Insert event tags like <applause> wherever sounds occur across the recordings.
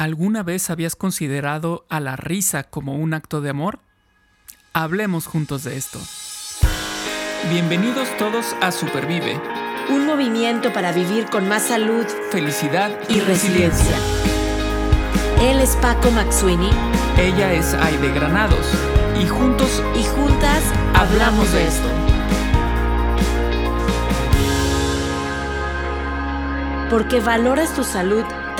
¿Alguna vez habías considerado a la risa como un acto de amor? Hablemos juntos de esto. Bienvenidos todos a Supervive. Un movimiento para vivir con más salud, felicidad y, resiliencia. Él es Paco Maxuini. Ella es Aide Granados. Y juntos y juntas hablamos de esto. Porque valoras tu salud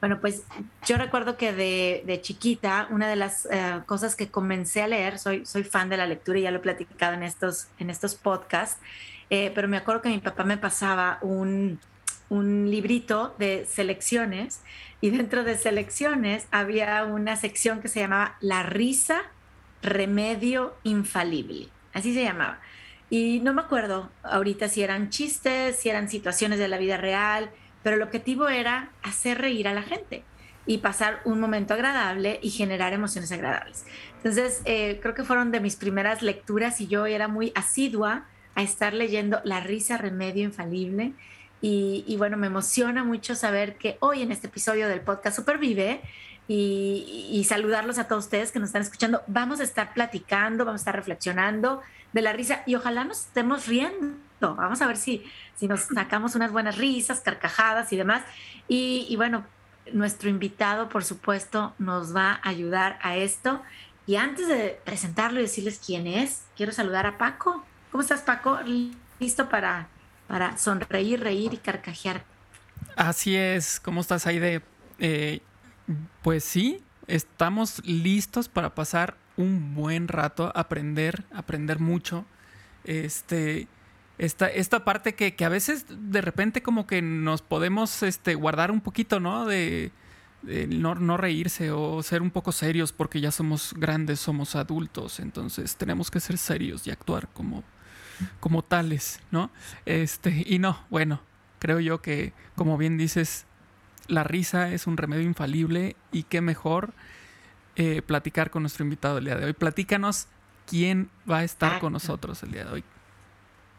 Bueno, pues yo recuerdo que de, chiquita, una de las eh, cosas que comencé a leer, soy, soy fan de la lectura y ya lo he platicado en estos, en estos podcasts, eh, pero me acuerdo que mi papá me pasaba un, un librito de selecciones y dentro de selecciones había una sección que se llamaba La risa, remedio infalible. Así se llamaba. Y no me acuerdo ahorita si eran chistes, si eran situaciones de la vida real, pero el objetivo era hacer reír a la gente y pasar un momento agradable y generar emociones agradables. Entonces, eh, creo que fueron de mis primeras lecturas y yo era muy asidua a estar leyendo La risa, remedio infalible. Y, bueno, me emociona mucho saber que hoy en este episodio del podcast Supervive y, y, saludarlos a todos ustedes que nos están escuchando, vamos a estar platicando, vamos a estar reflexionando de la risa y ojalá nos estemos riendo Vamos a ver si, si nos sacamos unas buenas risas, carcajadas y demás. Y, bueno, nuestro invitado, por supuesto, nos va a ayudar a esto. Y antes de presentarlo y decirles quién es, quiero saludar a Paco. ¿Cómo estás, Paco? ¿Listo para, para sonreír, reír y carcajear? Así es. ¿Cómo estás, Aide? Eh, pues sí, estamos listos para pasar un buen rato, aprender, aprender mucho. Este, esta, esta parte que, a veces de repente como que nos podemos este, guardar un poquito, ¿no? De, no, reírse o ser un poco serios porque ya somos grandes, somos adultos, entonces tenemos que ser serios y actuar como, como tales, ¿no? Este, y no, bueno, creo yo que como bien dices, la risa es un remedio infalible y qué mejor eh, platicar con nuestro invitado el día de hoy. Platícanos quién va a estar con nosotros el día de hoy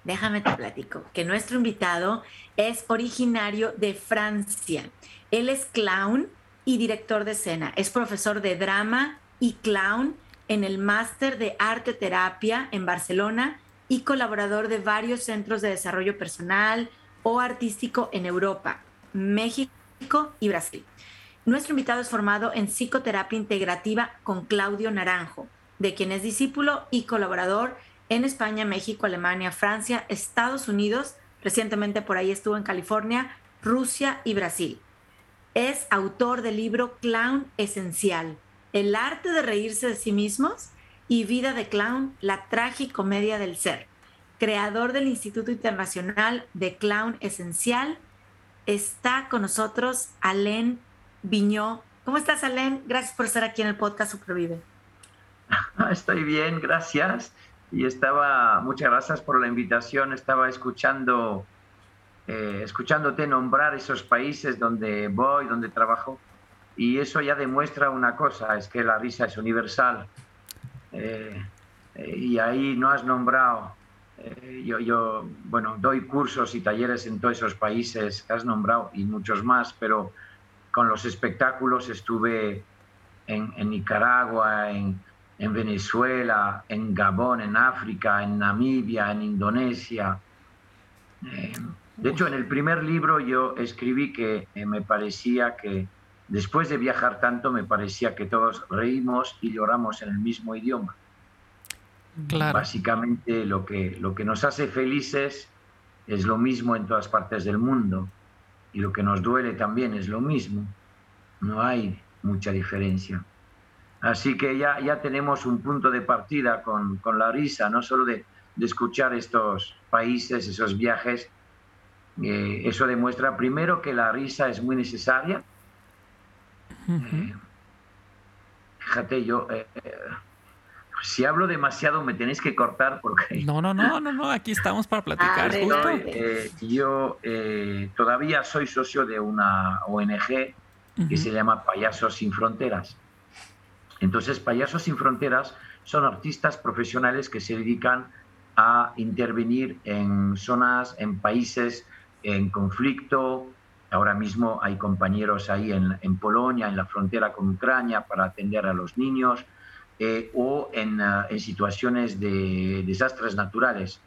déjame te platico, que nuestro invitado es originario de Francia. Él es clown y director de escena. Es profesor de drama y clown en el máster de arte terapia en Barcelona y colaborador de varios centros de desarrollo personal o artístico en Europa, México y Brasil. Nuestro invitado es formado en psicoterapia integrativa con Claudio Naranjo, de quien es discípulo y colaborador en España, México, Alemania, Francia, Estados Unidos, recientemente por ahí estuvo en California, Rusia y Brasil. Es autor del libro Clown Esencial, El arte de reírse de sí mismos y Vida de Clown, la tragicomedia del ser. Creador del Instituto Internacional de Clown Esencial, está con nosotros Alain Viñó. ¿Cómo estás, Alain? Gracias por estar aquí en el podcast Supervive. <laughs> Estoy bien, gracias y estaba, muchas gracias por la invitación, estaba escuchando, eh, escuchándote nombrar esos países donde voy, donde trabajo, y eso ya demuestra una cosa, es que la risa es universal. Eh, eh, y ahí no has nombrado, yo, yo, bueno, doy cursos y talleres en todos esos países que has nombrado y muchos más, pero con los espectáculos estuve en, en Nicaragua, en, en Venezuela, en Gabón, en África, en Namibia, en Indonesia. Eh, de hecho, en el primer libro yo escribí que eh, me parecía que después de viajar tanto, me parecía que todos reímos y lloramos en el mismo idioma. Básicamente lo que, lo que nos hace felices es lo mismo en todas partes del mundo y lo que nos duele también es lo mismo. No hay mucha diferencia. Así que ya, ya tenemos un punto de partida con, con la risa, no solo de, de, escuchar estos países, esos viajes. Eh, eso demuestra primero que la risa es muy necesaria. Eh, fíjate, yo, eh, si hablo demasiado me tenéis que cortar porque... <laughs> No, no, no, no, no, aquí estamos para platicar. Eh, yo eh, todavía soy socio de una ONG que se llama Payasos Sin Fronteras. Entonces, Payasos Sin Fronteras son artistas profesionales que se dedican a intervenir en zonas, en países en conflicto. Ahora mismo hay compañeros ahí en, en Polonia, en la frontera con Ucrania, para atender a los niños eh, o en, ah, en, situaciones de desastres naturales.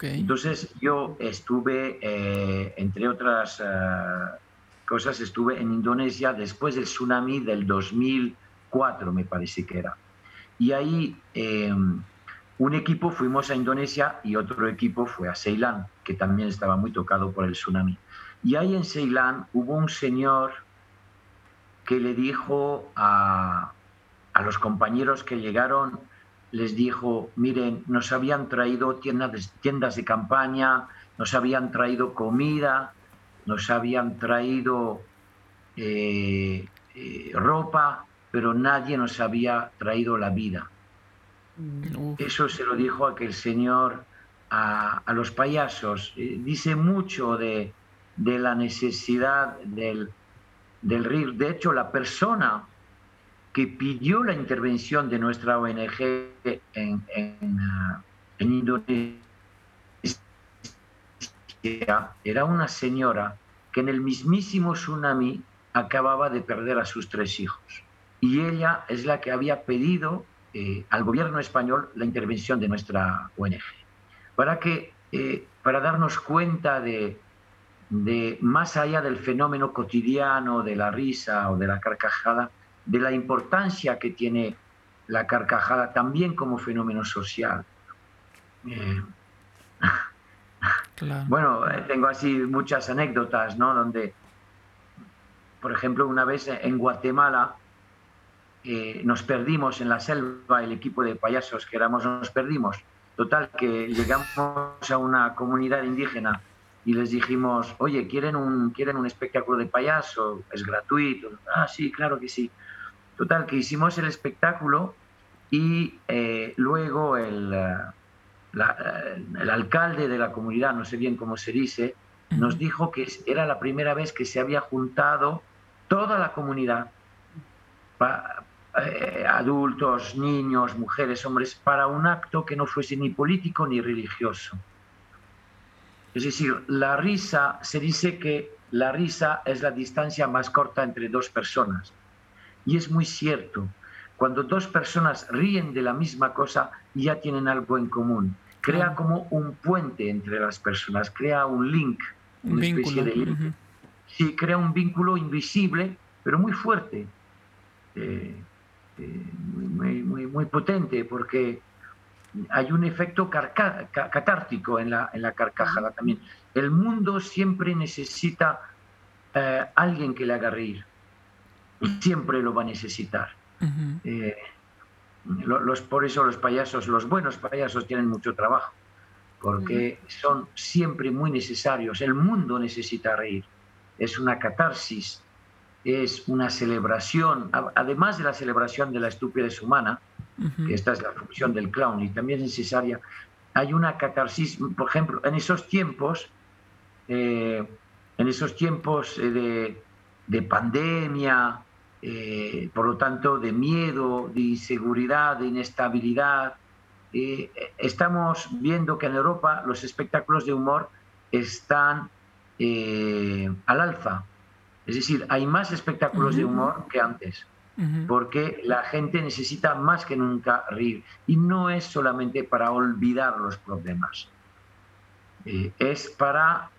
Entonces yo estuve, eh, entre otras uh, cosas, estuve en Indonesia después del tsunami del 2004, me parece que era. Y ahí eh, un equipo fuimos a Indonesia y otro equipo fue a Ceilán, que también estaba muy tocado por el tsunami. Y ahí en Ceilán hubo un señor que le dijo a, a los compañeros que llegaron, les dijo, miren, nos habían traído tiendas de, tiendas de campaña, nos habían traído comida, nos habían traído eh, eh, ropa, pero nadie nos había traído la vida. Eso se lo dijo aquel señor a, los payasos. Eh, dice mucho de, la necesidad del, del río. De hecho, la persona que pidió la intervención de nuestra ONG en, en, ah, en Indonesia era una señora que en el mismísimo tsunami acababa de perder a sus tres hijos. Y ella es la que había pedido eh, al gobierno español la intervención de nuestra ONG. Para, que, eh, para darnos cuenta de, de, más allá del fenómeno cotidiano de la risa o de la carcajada, de la importancia que tiene la carcajada también como fenómeno social. Eh, <laughs> bueno, tengo así muchas anécdotas, ¿no? Donde, por ejemplo, una vez en Guatemala, eh, nos perdimos en la selva, el equipo de payasos que éramos, nos perdimos. Total, que llegamos a una comunidad indígena y les dijimos, oye, ¿quieren un, ¿quieren un espectáculo de payaso? ¿Es gratuito? Ah, sí, claro que sí. Total, que hicimos el espectáculo y eh, luego el, eh, el, alcalde de la comunidad, no sé bien cómo se dice, nos dijo que era la primera vez que se había juntado toda la comunidad eh, adultos, niños, mujeres, hombres, para un acto que no fuese ni político ni religioso. Es decir, la risa, se dice que la risa es la distancia más corta entre dos personas. Y es muy cierto, cuando dos personas ríen de la misma cosa, ya tienen algo en común. Crea como un puente entre las personas, crea un link, una especie de link. Sí, crea un vínculo invisible, pero muy fuerte. Eh, eh, muy, muy, muy, potente porque hay un efecto catártico en la, en la carcajada también. El mundo siempre necesita eh, alguien que le haga reír. Siempre lo va a necesitar. Eh, los, por eso los payasos, los buenos payasos tienen mucho trabajo, porque son siempre muy necesarios. El mundo necesita reír. Es una catarsis es una celebración, además de la celebración de la estupidez humana, que esta es la función del clown y también es necesaria, hay una catarsis, por ejemplo, en esos tiempos, eh, en esos tiempos eh, de, pandemia, eh, por lo tanto, de miedo, de inseguridad, de inestabilidad, estamos viendo que en Europa los espectáculos de humor están al alza es decir, hay más espectáculos de humor que antes, porque la gente necesita más que nunca reír. Y no es solamente para olvidar los problemas, eh, es para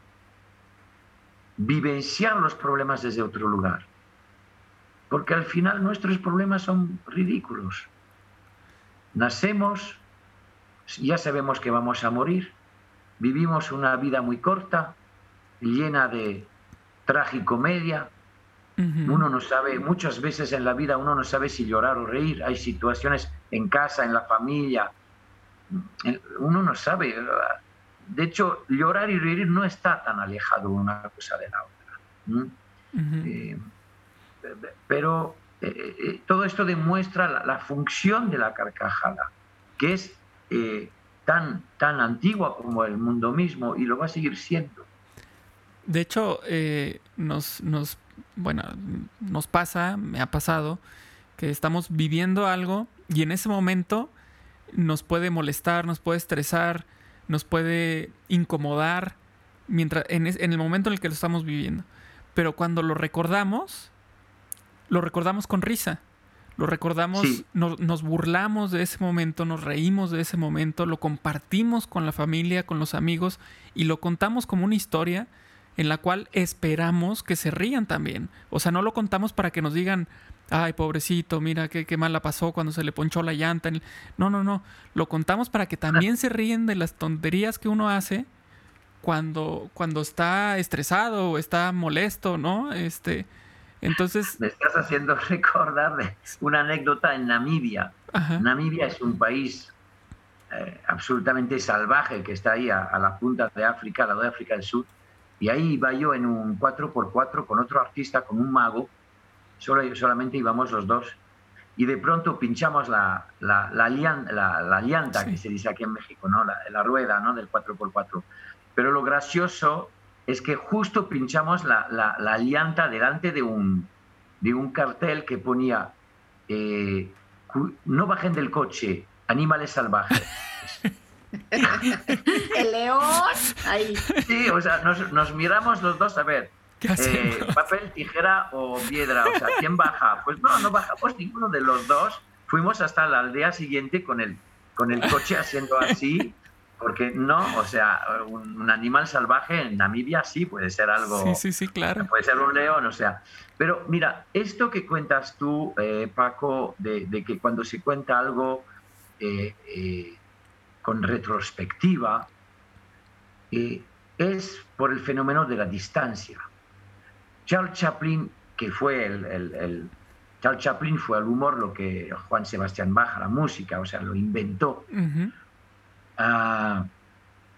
vivenciar los problemas desde otro lugar. Porque al final nuestros problemas son ridículos. Nacemos, ya sabemos que vamos a morir, vivimos una vida muy corta, llena de tragicomedia. Uno no sabe, muchas veces en la vida uno no sabe si llorar o reír. Hay situaciones en casa, en la familia. Uno no sabe. De hecho, llorar y reír no está tan alejado una cosa de la otra. Eh, pero eh, eh, todo esto demuestra la, función de la carcajada. que es tan, tan antigua como el mundo mismo y lo va a seguir siendo. De hecho, eh, nos, nos, bueno, nos pasa, me ha pasado, que estamos viviendo algo y en ese momento nos puede molestar, nos puede estresar, nos puede incomodar mientras, en, el momento en el que lo estamos viviendo. Pero cuando lo recordamos, lo recordamos con risa. Lo recordamos, nos, burlamos de ese momento, nos reímos de ese momento, lo compartimos con la familia, con los amigos y lo contamos como una historia en la cual esperamos que se rían también. O sea, no lo contamos para que nos digan, ay, pobrecito, mira qué, qué mal la pasó cuando se le ponchó la llanta. No, no, no. Lo contamos para que también se ríen de las tonterías que uno hace cuando, cuando está estresado o está molesto, ¿no? Este, entonces... Me estás haciendo <laughs> recordar de una anécdota en Namibia. Namibia es un país eh, absolutamente salvaje que está ahí a, la punta de África, al lado de África del Sur. Y ahí iba yo en un 4x4 con otro artista, con un mago, solo, solamente íbamos los dos. Y de pronto pinchamos la, la, la, la, llanta, que se dice aquí en México, ¿no? La, rueda ¿no? del 4x4. Pero lo gracioso es que justo pinchamos la, llanta delante de un, de un cartel que ponía eh, no bajen del coche, animales salvajes. <laughs> <laughs> El león, ahí. Sí, o sea, nos, nos miramos los dos a ver, eh, papel, tijera o piedra. O sea, ¿quién baja? Pues no, no bajamos ninguno de los dos. Fuimos hasta la aldea siguiente con el, con el coche haciendo así, porque no, o sea, un, animal salvaje en Namibia sí puede ser algo. Sí, sí, sí, claro. Puede ser un león, o sea. Pero mira, esto que cuentas tú, eh, Paco, de, que cuando se cuenta algo eh, con retrospectiva, es por el fenómeno de la distancia. Charles Chaplin, que fue el, Charles Chaplin fue al humor lo que Juan Sebastián Bach, la música, o sea, lo inventó. Ah,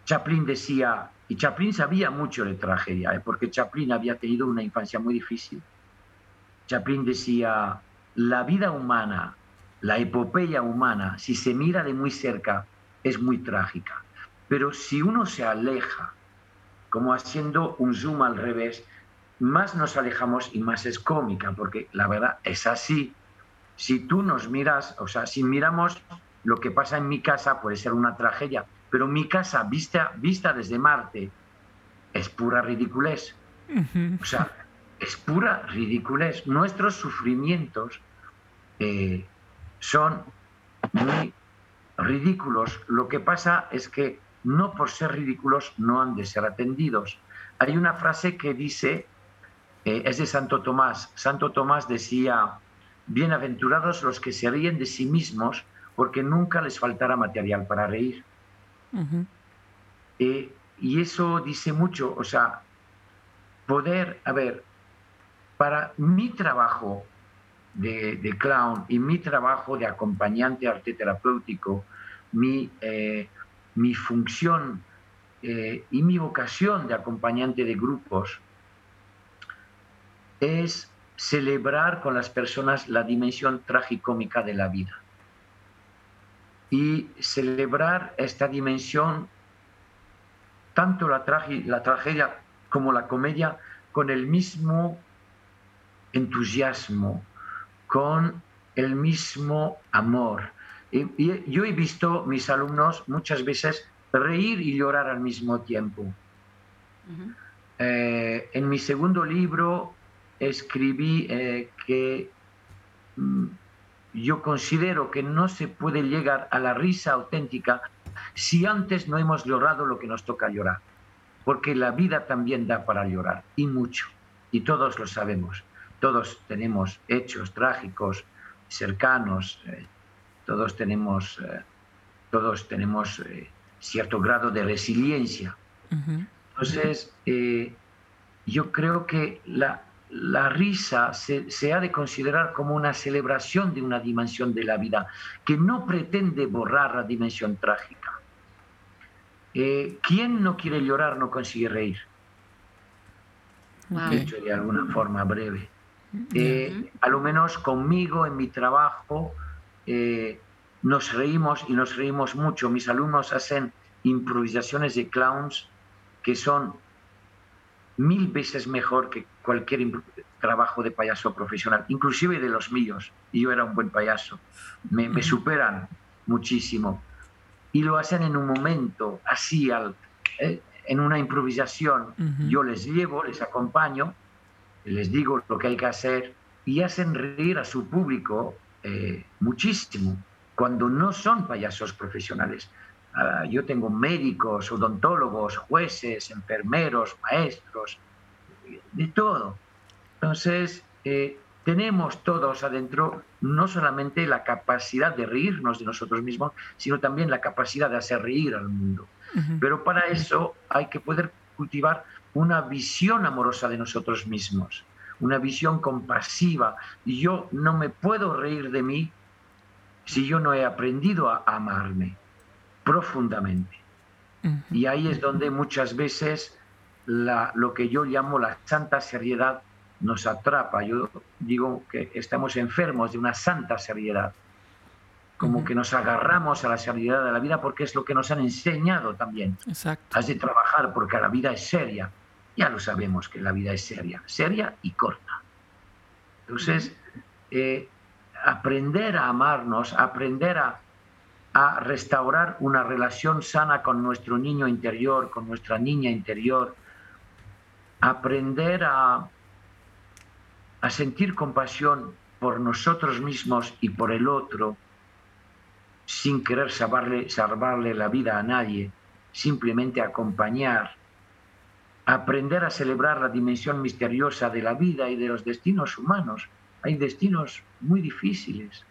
Chaplin decía, y Chaplin sabía mucho de tragedia, ¿eh? porque Chaplin había tenido una infancia muy difícil. Chaplin decía, la vida humana, la epopeya humana, si se mira de muy cerca, es muy trágica. Pero si uno se aleja, como haciendo un zoom al revés, más nos alejamos y más es cómica, porque la verdad es así. Si tú nos miras, o sea, si miramos lo que pasa en mi casa, puede ser una tragedia, pero mi casa vista, vista desde Marte es pura ridiculez. O sea, es pura ridiculez. Nuestros sufrimientos eh, son muy ridículos. Lo que pasa es que no por ser ridículos no han de ser atendidos. Hay una frase que dice eh, es de Santo Tomás. Santo Tomás decía, bienaventurados los que se ríen de sí mismos porque nunca les faltará material para reír. Eh, y eso dice mucho, o sea, poder, a ver, para mi trabajo de, clown y mi trabajo de acompañante arte terapéutico, mi, eh, mi función y mi vocación de acompañante de grupos, es celebrar con las personas la dimensión tragicómica de la vida. Y celebrar esta dimensión, tanto la, la tragedia como la comedia, con el mismo entusiasmo, con el mismo amor. Y, yo he visto mis alumnos muchas veces reír y llorar al mismo tiempo. Eh, en mi segundo libro escribí eh, que mm, yo considero que no se puede llegar a la risa auténtica si antes no hemos llorado lo que nos toca llorar, porque la vida también da para llorar, y mucho, y todos lo sabemos, todos tenemos hechos trágicos cercanos, eh, todos tenemos, eh, todos tenemos cierto grado de resiliencia. Entonces, yo creo que la, la risa se, ha de considerar como una celebración de una dimensión de la vida que no pretende borrar la dimensión trágica. Eh, ¿Quién no quiere llorar no consigue reír? Dicho de alguna forma breve. Eh, a lo menos conmigo en mi trabajo, eh, nos reímos y nos reímos mucho. Mis alumnos hacen improvisaciones de clowns que son mil veces mejor que cualquier trabajo de payaso profesional, inclusive de los míos. Y yo era un buen payaso. Me, superan muchísimo. Y lo hacen en un momento, así, al, eh, en una improvisación. Yo les llevo, les acompaño, les digo lo que hay que hacer y hacen reír a su público eh, muchísimo cuando no son payasos profesionales. Ah, yo tengo médicos, odontólogos, jueces, enfermeros, maestros, de todo. Entonces, eh, tenemos todos adentro no solamente la capacidad de reírnos de nosotros mismos, sino también la capacidad de hacer reír al mundo. Pero para eso hay que poder cultivar una visión amorosa de nosotros mismos, una visión compasiva. Y yo no me puedo reír de mí si yo no he aprendido a amarme profundamente. Y ahí es donde muchas veces lo que yo llamo la santa seriedad nos atrapa. Yo digo que estamos enfermos de una santa seriedad, como que nos agarramos a la seriedad de la vida porque es lo que nos han enseñado también. Exacto. Has de trabajar porque la vida es seria. Ya lo sabemos que la vida es seria, seria y corta. Entonces, eh, aprender a amarnos, aprender a a restaurar una relación sana con nuestro niño interior, con nuestra niña interior, aprender a, a sentir compasión por nosotros mismos y por el otro, sin querer salvarle, salvarle la vida a nadie, simplemente acompañar, aprender a celebrar la dimensión misteriosa de la vida y de los destinos humanos. Hay destinos muy difíciles,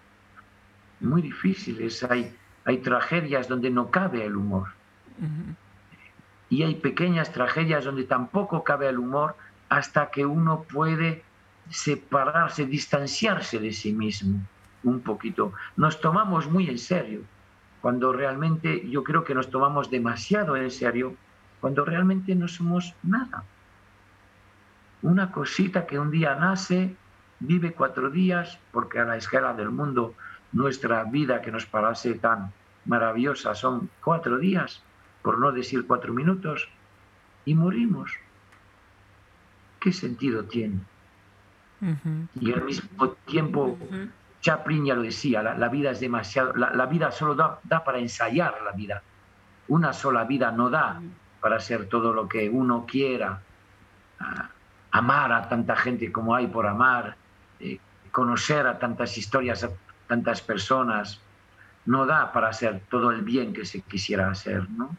muy difíciles. Hay, hay tragedias donde no cabe el humor. Y hay pequeñas tragedias donde tampoco cabe el humor hasta que uno puede separarse, distanciarse de sí mismo un poquito. Nos tomamos muy en serio, cuando realmente yo creo que nos tomamos demasiado en serio, cuando realmente no somos nada. Una cosita que un día nace, vive cuatro días, porque a la escala del mundo nuestra vida que nos parece tan maravillosa son cuatro días, por no decir cuatro minutos, y morimos. ¿Qué sentido tiene? Y al mismo tiempo, Chaplin ya lo decía, la, vida es demasiado, la, vida solo da, da, para ensayar la vida. Una sola vida no da para hacer todo lo que uno quiera, amar a tanta gente como hay por amar, eh, conocer a tantas historias tantas personas, no da para hacer todo el bien que se quisiera hacer, ¿no?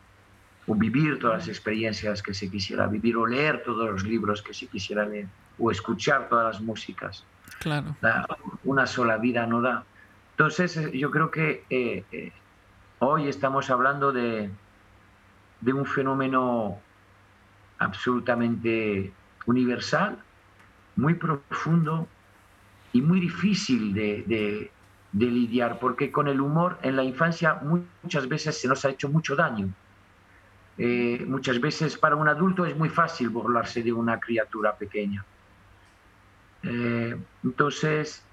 O vivir todas las experiencias que se quisiera vivir, o leer todos los libros que se quisiera leer, o escuchar todas las músicas. Claro. una sola vida no da. Entonces, eh, yo creo que eh, eh, hoy estamos hablando de, de un fenómeno absolutamente universal, muy profundo y muy difícil de, lidiar, porque con el humor en la infancia muchas veces se nos ha hecho mucho daño. Eh, muchas veces para un adulto es muy fácil burlarse de una criatura pequeña. Eh, entonces,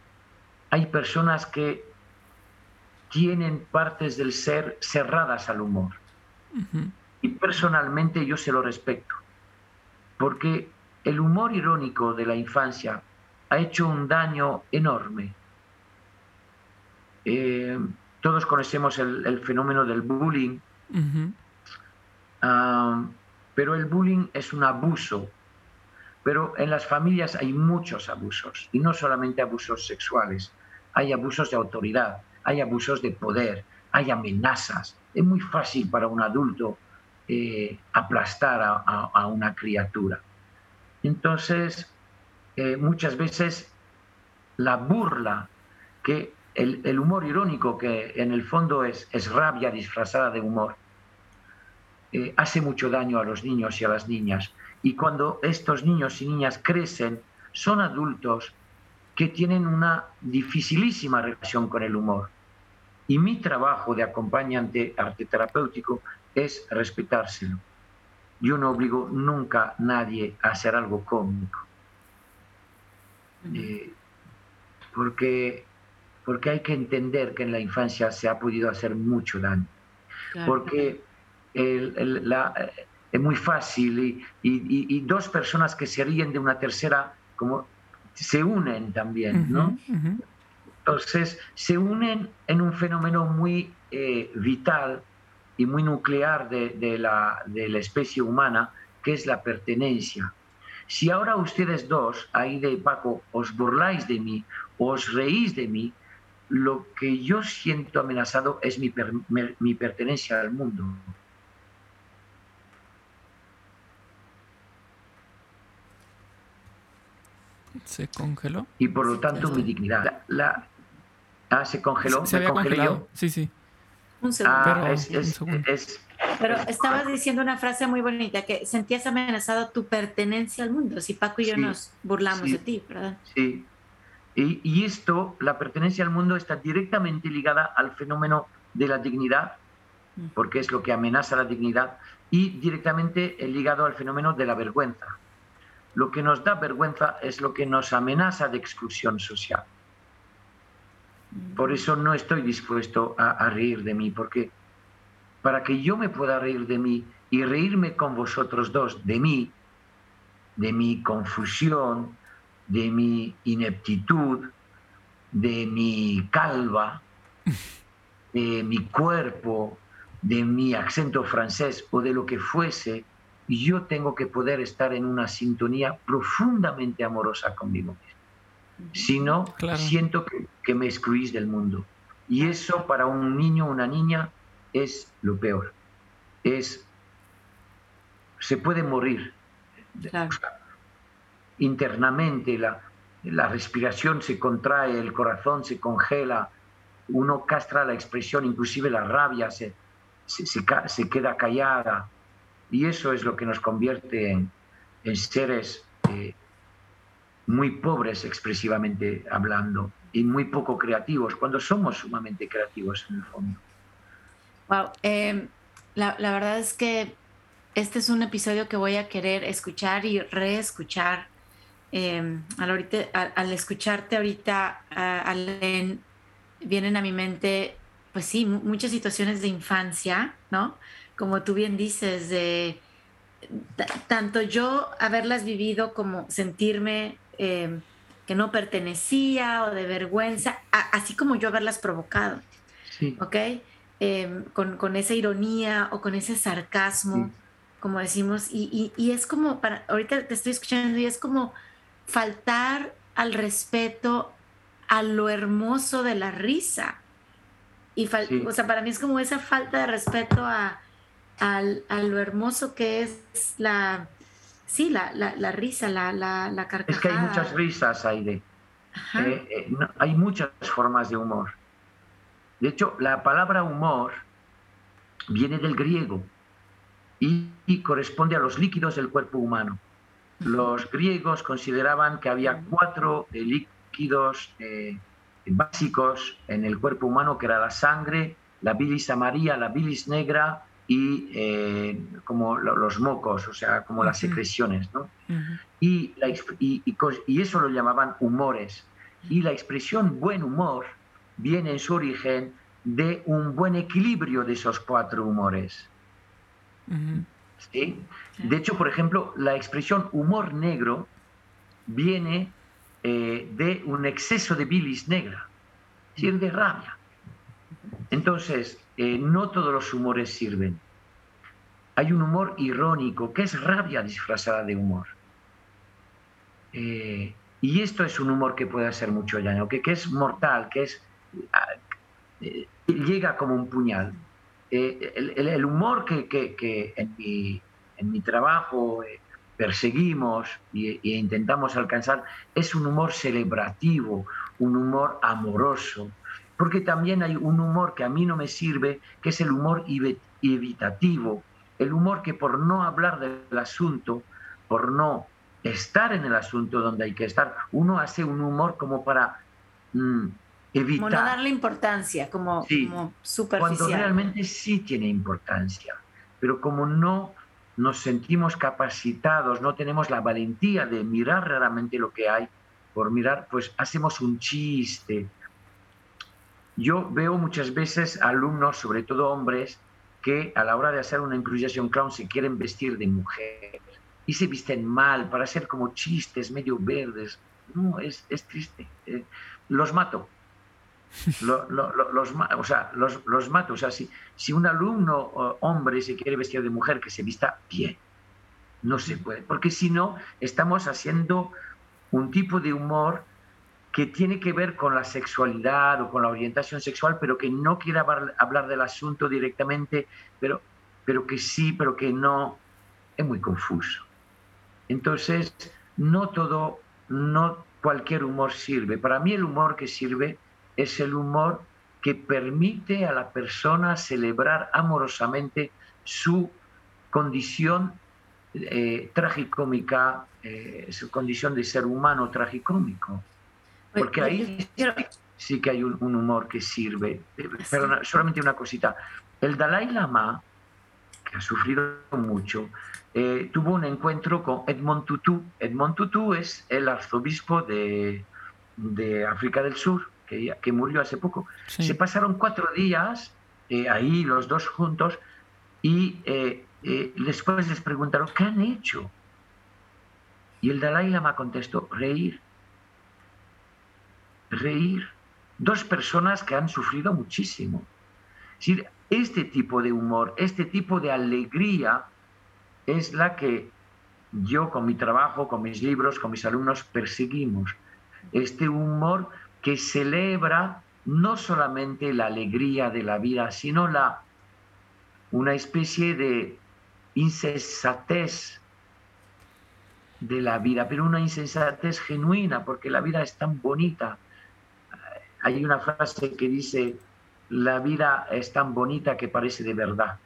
hay personas que tienen partes del ser cerradas al humor. Y personalmente yo se lo respeto, porque el humor irónico de la infancia ha hecho un daño enorme eh, todos conocemos el, fenómeno del bullying, ah, pero el bullying es un abuso. Pero en las familias hay muchos abusos, y no solamente abusos sexuales, hay abusos de autoridad, hay abusos de poder, hay amenazas. Es muy fácil para un adulto eh, aplastar a, una criatura. Entonces, eh, muchas veces la burla que el, humor irónico, que en el fondo es, rabia disfrazada de humor, eh, hace mucho daño a los niños y a las niñas. Y cuando estos niños y niñas crecen, son adultos que tienen una dificilísima relación con el humor. Y mi trabajo de acompañante arte terapéutico es respetárselo. Yo no obligo nunca a nadie a hacer algo cómico. Eh, porque porque hay que entender que en la infancia se ha podido hacer mucho daño. Porque es muy fácil y, dos personas que se ríen de una tercera como se unen también, ¿no? Entonces, se unen en un fenómeno muy eh, vital y muy nuclear de, la, de la especie humana, que es la pertenencia. Si ahora ustedes dos, Aide y Paco, os burláis de mí, os reís de mí, lo que yo siento amenazado es mi, mi pertenencia al mundo. Se congeló. Y por lo tanto mi dignidad. La, ah, se congeló. Se, había congelado. Sí, sí. Un ah, segundo. Pero estabas diciendo una frase muy bonita, que sentías amenazado tu pertenencia al mundo. Si Paco y yo nos burlamos de ti, ¿verdad? Sí. Y, y, esto, la pertenencia al mundo, está directamente ligada al fenómeno de la dignidad, porque es lo que amenaza la dignidad, y directamente ligado al fenómeno de la vergüenza. Lo que nos da vergüenza es lo que nos amenaza de exclusión social. Por eso no estoy dispuesto a, reír de mí, porque para que yo me pueda reír de mí y reírme con vosotros dos de mí, de mi confusión, de mi ineptitud, de mi calva, de mi cuerpo, de mi acento francés o de lo que fuese, yo tengo que poder estar en una sintonía profundamente amorosa conmigo mismo. Si no, siento que, me excluís del mundo. Y eso para un niño o una niña es lo peor. Es, se puede morir. Internamente la, la respiración se contrae, el corazón se congela, uno castra la expresión, inclusive la rabia se, se, se, queda callada. Y eso es lo que nos convierte en, en seres eh, muy pobres expresivamente hablando y muy poco creativos, cuando somos sumamente creativos en el fondo. Wow, em, la, la, verdad es que este es un episodio que voy a querer escuchar y reescuchar. Eh, al, ahorita, al, escucharte ahorita, Alen, vienen a mi mente, pues sí, muchas situaciones de infancia, ¿no? Como tú bien dices, de tanto yo haberlas vivido como sentirme Em, que no pertenecía o de vergüenza, así como yo haberlas provocado. ¿Ok? Em, con, esa ironía o con ese sarcasmo, como decimos, y, es como, para, ahorita te estoy escuchando y es como faltar al respeto a lo hermoso de la risa. Y O sea, para mí es como esa falta de respeto a, a lo hermoso que es la, Sí, la, la, risa, la, la, carcajada. Es que hay muchas risas, Aide. Eh, eh, hay muchas formas de humor. De hecho, la palabra humor viene del griego y, corresponde a los líquidos del cuerpo humano. Los griegos consideraban que había cuatro eh, líquidos básicos en el cuerpo humano, que era la sangre, la bilis amarilla, la bilis negra y eh, como los mocos, o sea, como las secreciones, ¿no? y, la, y, y, eso lo llamaban humores. Y la expresión buen humor viene en su origen de un buen equilibrio de esos cuatro humores. ¿Sí? De hecho, por ejemplo, la expresión humor negro viene eh, de un exceso de bilis negra, es de rabia. Entonces, eh, no todos los humores sirven. Hay un humor irónico, que es rabia disfrazada de humor. Eh, y esto es un humor que puede hacer mucho daño, que, es mortal, que es ah, eh, llega como un puñal. el, humor que, en, mi, trabajo perseguimos e intentamos alcanzar es un humor celebrativo, un humor amoroso, porque también hay un humor que a mí no me sirve, que es el humor evitativo, el humor que por no hablar del asunto, por no estar en el asunto donde hay que estar, uno hace un humor como para mm, evitar. Como no darle importancia, como, superficial. Cuando realmente sí tiene importancia, pero como no nos sentimos capacitados, no tenemos la valentía de mirar realmente lo que hay, por mirar, pues hacemos un chiste, yo veo muchas veces alumnos, sobre todo hombres, que a la hora de hacer una improvisación clown se quieren vestir de mujer y se visten mal para hacer como chistes medio verdes. No, es, es triste. Eh, los mato. <laughs> los, o sea, los, los, mato. O sea, si, si un alumno hombre se quiere vestir de mujer, que se vista bien. No se puede. Porque si no, estamos haciendo un tipo de humor que tiene que ver con la sexualidad o con la orientación sexual, pero que no quiere hablar, del asunto directamente, pero, pero que sí, pero que no, es muy confuso. Entonces, no todo, no cualquier humor sirve. Para mí el humor que sirve es el humor que permite a la persona celebrar amorosamente su condición eh, tragicómica, eh, su condición de ser humano tragicómico. Porque ahí sí que hay un, humor que sirve. Pero solamente una cosita. El Dalai Lama, que ha sufrido mucho, eh, tuvo un encuentro con Edmond Tutu. Edmond Tutu es el arzobispo de, de África del Sur, que, que murió hace poco. Se pasaron cuatro días eh, ahí los dos juntos y eh, después les preguntaron, ¿qué han hecho? Y el Dalai Lama contestó, reír reír. Dos personas que han sufrido muchísimo. este tipo de humor, este tipo de alegría es la que yo con mi trabajo, con mis libros, con mis alumnos perseguimos. Este humor que celebra no solamente la alegría de la vida, sino la, una especie de insensatez de la vida, pero una insensatez genuina, porque la vida es tan bonita, hay una frase que dice, la vida es tan bonita que parece de verdad.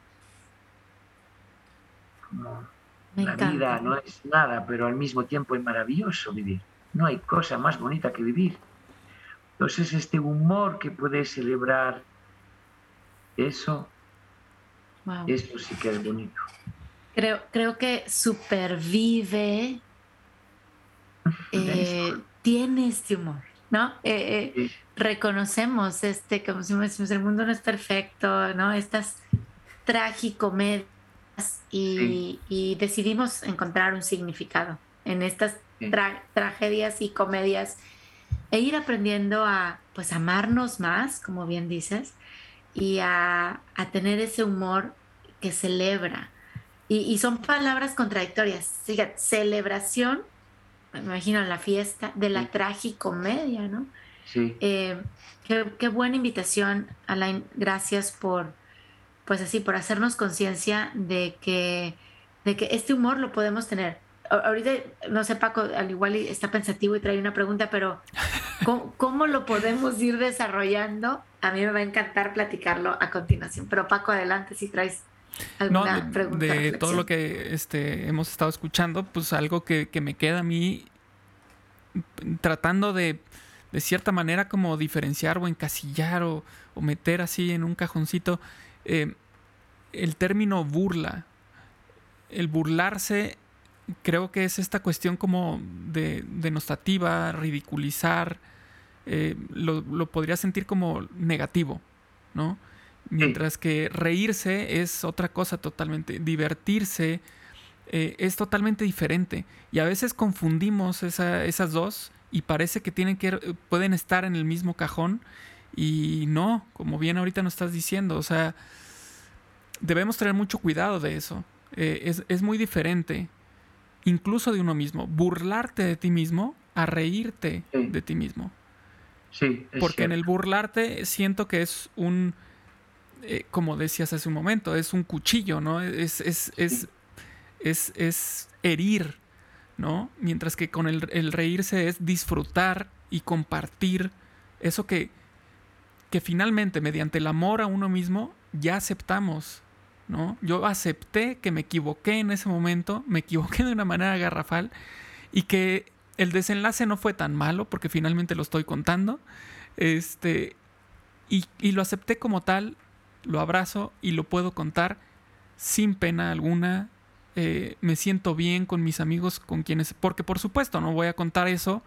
la vida no es nada, pero al mismo tiempo es maravilloso vivir. No hay cosa más bonita que vivir. Entonces este humor que puede celebrar eso, eso sí que es bonito. Creo, creo que supervive, <laughs> eh, tiene este humor. ¿No? Eh, eh, reconocemos este, como si decimos, el mundo no es perfecto, ¿no? Estas tragicomedias y, y decidimos encontrar un significado en estas tragedias y comedias e ir aprendiendo a, pues, amarnos más, como bien dices, y a, a tener ese humor que celebra. Y, y son palabras contradictorias. Fíjate, celebración me imagino la fiesta de la tragicomedia, ¿no? Sí. Eh, qué, buena invitación, Alain. Gracias por, pues así, por hacernos conciencia de que, de que este humor lo podemos tener. Ahorita, no sé, Paco, al igual está pensativo y trae una pregunta, pero <laughs> ¿cómo, lo podemos ir desarrollando? A mí me va a encantar platicarlo a continuación. Pero Paco, adelante si traes no, de, todo lo que este, hemos estado escuchando, pues algo que, me queda a mí tratando de, de cierta manera, como diferenciar o encasillar o, meter así en un cajoncito eh, el término burla. El burlarse creo que es esta cuestión como de denostativa, ridiculizar, eh, lo, lo, podría sentir como negativo, ¿no? Mientras que reírse es otra cosa totalmente, divertirse eh, es totalmente diferente. Y a veces confundimos esas dos y parece que, tienen que pueden estar en el mismo cajón y no, como bien ahorita nos estás diciendo, o sea, debemos tener mucho cuidado de eso. Eh, es, muy diferente, incluso de uno mismo, burlarte de ti mismo a reírte de ti mismo. Sí, Porque en el burlarte siento que es un eh, como decías hace un momento, es un cuchillo, ¿no? Es, es, es, es, herir, ¿no? Mientras que con el, el, reírse es disfrutar y compartir eso que, que finalmente mediante el amor a uno mismo ya aceptamos, ¿no? Yo acepté que me equivoqué en ese momento, me equivoqué de una manera garrafal y que el desenlace no fue tan malo porque finalmente lo estoy contando. Este, y, y, lo acepté como tal lo abrazo y lo puedo contar sin pena alguna. Eh, me siento bien con mis amigos, con quienes, porque por supuesto no voy a contar eso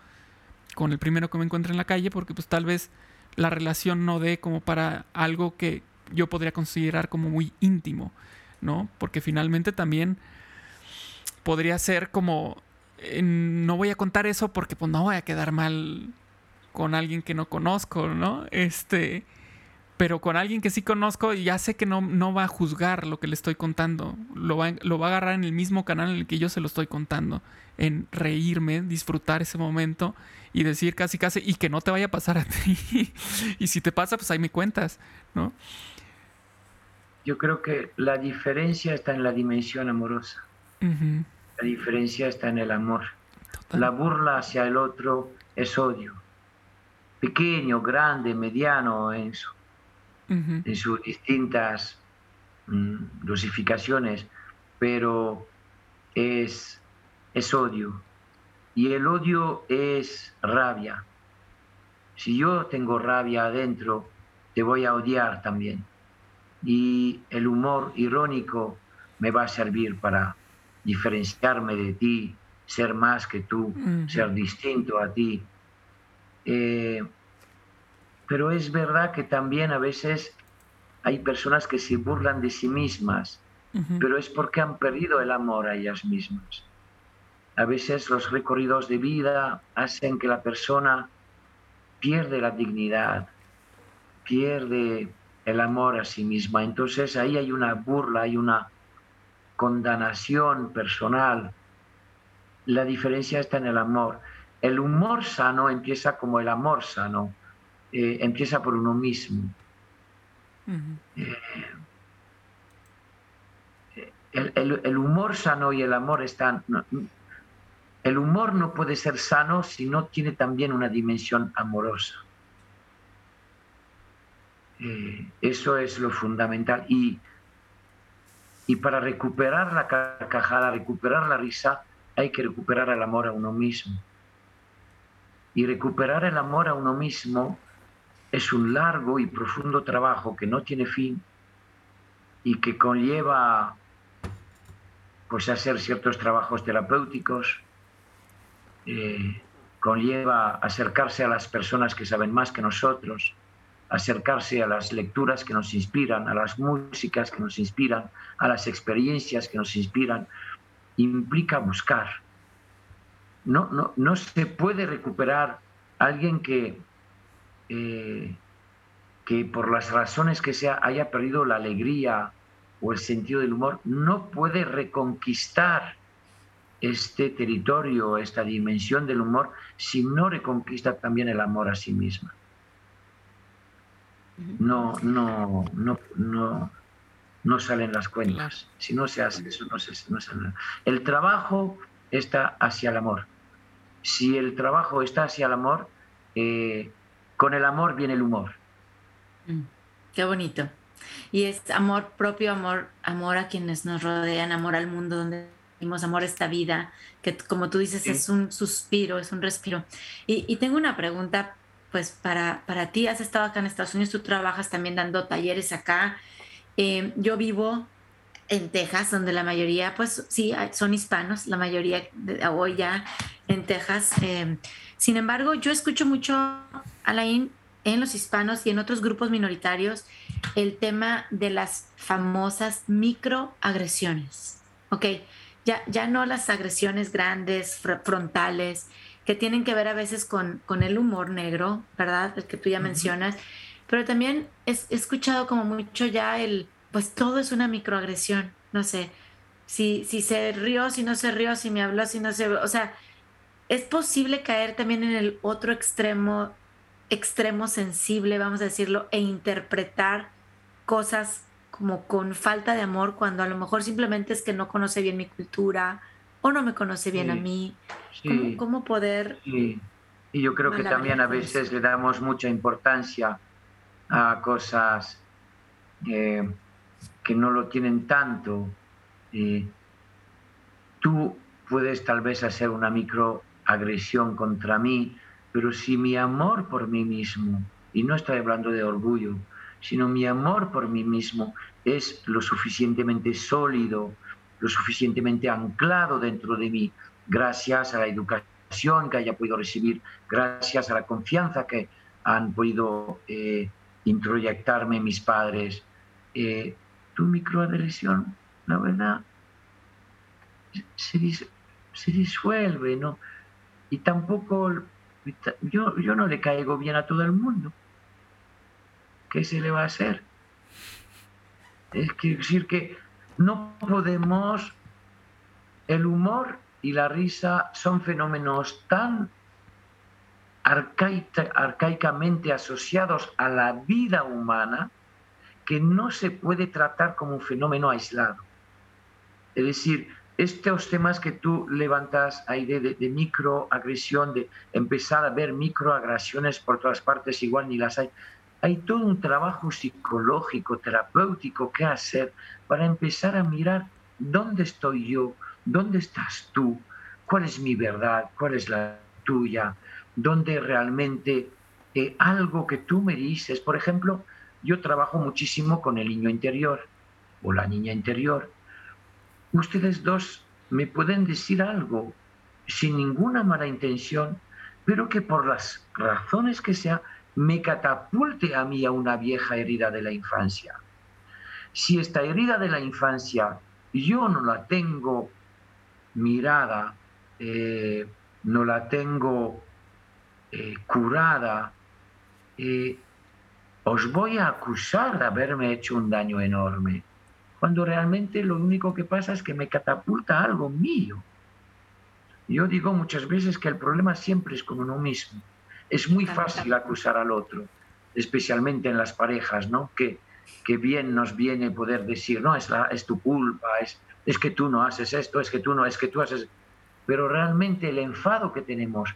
con el primero que me encuentre en la calle, porque pues tal vez la relación no dé como para algo que yo podría considerar como muy íntimo, ¿no? Porque finalmente también podría ser como, no voy a contar eso porque pues no voy a quedar mal con alguien que no conozco, ¿no? Este, pero con alguien que sí conozco ya sé que no, no va a juzgar lo que le estoy contando, lo va, lo va a agarrar en el mismo canal en el que yo se lo estoy contando, en reírme, disfrutar ese momento y decir casi casi, y que no te vaya a pasar a <laughs> ti. y si te pasa, pues ahí me cuentas, ¿no? Yo creo que la diferencia está en la dimensión amorosa. La diferencia está en el amor. La burla hacia el otro es odio. Pequeño, grande, mediano, en, en sus distintas mm, dosificaciones, pero es, es odio. Y el odio es rabia. Si yo tengo rabia adentro, te voy a odiar también. Y el humor irónico me va a servir para diferenciarme de ti, ser más que tú, ser distinto a ti. Eh, pero es verdad que también a veces hay personas que se burlan de sí mismas, pero es porque han perdido el amor a ellas mismas. A veces los recorridos de vida hacen que la persona pierde la dignidad, pierde el amor a sí misma. Entonces ahí hay una burla, hay una condenación personal. La diferencia está en el amor. El humor sano empieza como el amor sano, eh, empieza por uno mismo. Eh, el, humor sano y el amor están... el humor no puede ser sano si no tiene también una dimensión amorosa. Eh, eso es lo fundamental. Y y para recuperar la carcajada, recuperar la risa, hay que recuperar el amor a uno mismo. Y recuperar el amor a uno mismo es un largo y profundo trabajo que no tiene fin y que conlleva pues hacer ciertos trabajos terapéuticos, eh, conlleva acercarse a las personas que saben más que nosotros, acercarse a las lecturas que nos inspiran, a las músicas que nos inspiran, a las experiencias que nos inspiran, implica buscar. No, no, no se puede recuperar alguien que, eh, que por las razones que sea haya perdido la alegría o el sentido del humor, no puede reconquistar este territorio, esta dimensión del humor, si no reconquista también el amor a sí misma no, no, no, no, no salen las cuentas. Si no se hace eso, no se, no sale. El trabajo está hacia el amor. Si el trabajo está hacia el amor, eh, con el amor viene el humor. Mm, qué bonito. Y es amor propio, amor, amor a quienes nos rodean, amor al mundo donde vivimos, amor a esta vida, que como tú dices es un suspiro, es un respiro. Y, y tengo una pregunta pues para, para ti, has estado acá en Estados Unidos, tú trabajas también dando talleres acá. Eh, yo vivo en Texas, donde la mayoría, pues sí, son hispanos, la mayoría de hoy ya en Texas. Eh, sin embargo, yo escucho mucho, Alain, en los hispanos y en otros grupos minoritarios, el tema de las famosas microagresiones. Ok, ya, ya no las agresiones grandes, frontales, que tienen que ver a veces con, con el humor negro, ¿verdad? El que tú ya mencionas. Pero también he, escuchado como mucho ya el, pues todo es una microagresión, no sé, si, si se rió, si no se rió, si me habló, si no se... O sea, es posible caer también en el otro extremo, extremo sensible, vamos a decirlo, e interpretar cosas como con falta de amor cuando a lo mejor simplemente es que no conoce bien mi cultura o no me conoce bien a mí. ¿Cómo, poder... Y yo creo que también a veces le damos mucha importancia a cosas eh, que no lo tienen tanto. tú puedes tal vez hacer una microagresión contra mí, pero si mi amor por mí mismo, y no estoy hablando de orgullo, sino mi amor por mí mismo es lo suficientemente sólido, lo suficientemente anclado dentro de mí, gracias a la educación que haya podido recibir, gracias a la confianza que han podido eh, introyectarme mis padres. Eh, tu microagresión, la verdad, se, se, disuelve, ¿no? Y tampoco, yo, yo no le caigo bien a todo el mundo. ¿Qué se le va a hacer? Es decir que no podemos, el humor y la risa son fenómenos tan arcaicamente asociados a la vida humana que no se puede tratar como un fenómeno aislado. Es decir, estos temas que tú levantas ahí de, de, microagresión, de empezar a ver microagresiones por todas partes, igual ni las hay, hay todo un trabajo psicológico, terapéutico que hacer para empezar a mirar dónde estoy yo, dónde estás tú, cuál es mi verdad, cuál es la tuya, dónde realmente eh, algo que tú me dices, por ejemplo, yo trabajo muchísimo con el niño interior o la niña interior. Ustedes dos me pueden decir algo sin ninguna mala intención, pero que por las razones que sea me catapulte a mí a una vieja herida de la infancia. Si esta herida de la infancia yo no la tengo mirada, eh, no la tengo eh, curada, eh, os voy a acusar de haberme hecho un daño enorme, cuando realmente lo único que pasa es que me catapulta algo mío. Yo digo muchas veces que el problema siempre es con uno mismo. Es muy fácil acusar al otro, especialmente en las parejas, ¿no? Que, que bien nos viene poder decir, no, es, la, es tu culpa, es, es que tú no haces esto, es que tú no, es que tú haces... Pero realmente el enfado que tenemos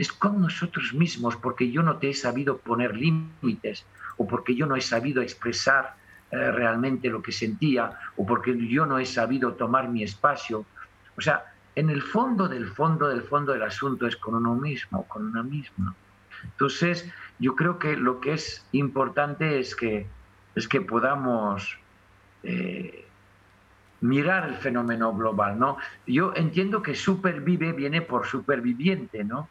es con nosotros mismos, porque yo no te he sabido poner límites, o porque yo no he sabido expresar eh, realmente lo que sentía, o porque yo no he sabido tomar mi espacio. O sea, en el fondo del fondo del fondo del asunto es con uno mismo, con una misma. Entonces, yo creo que lo que es importante es que, es que podamos eh, mirar el fenómeno global, ¿no? Yo entiendo que supervive viene por superviviente, ¿no?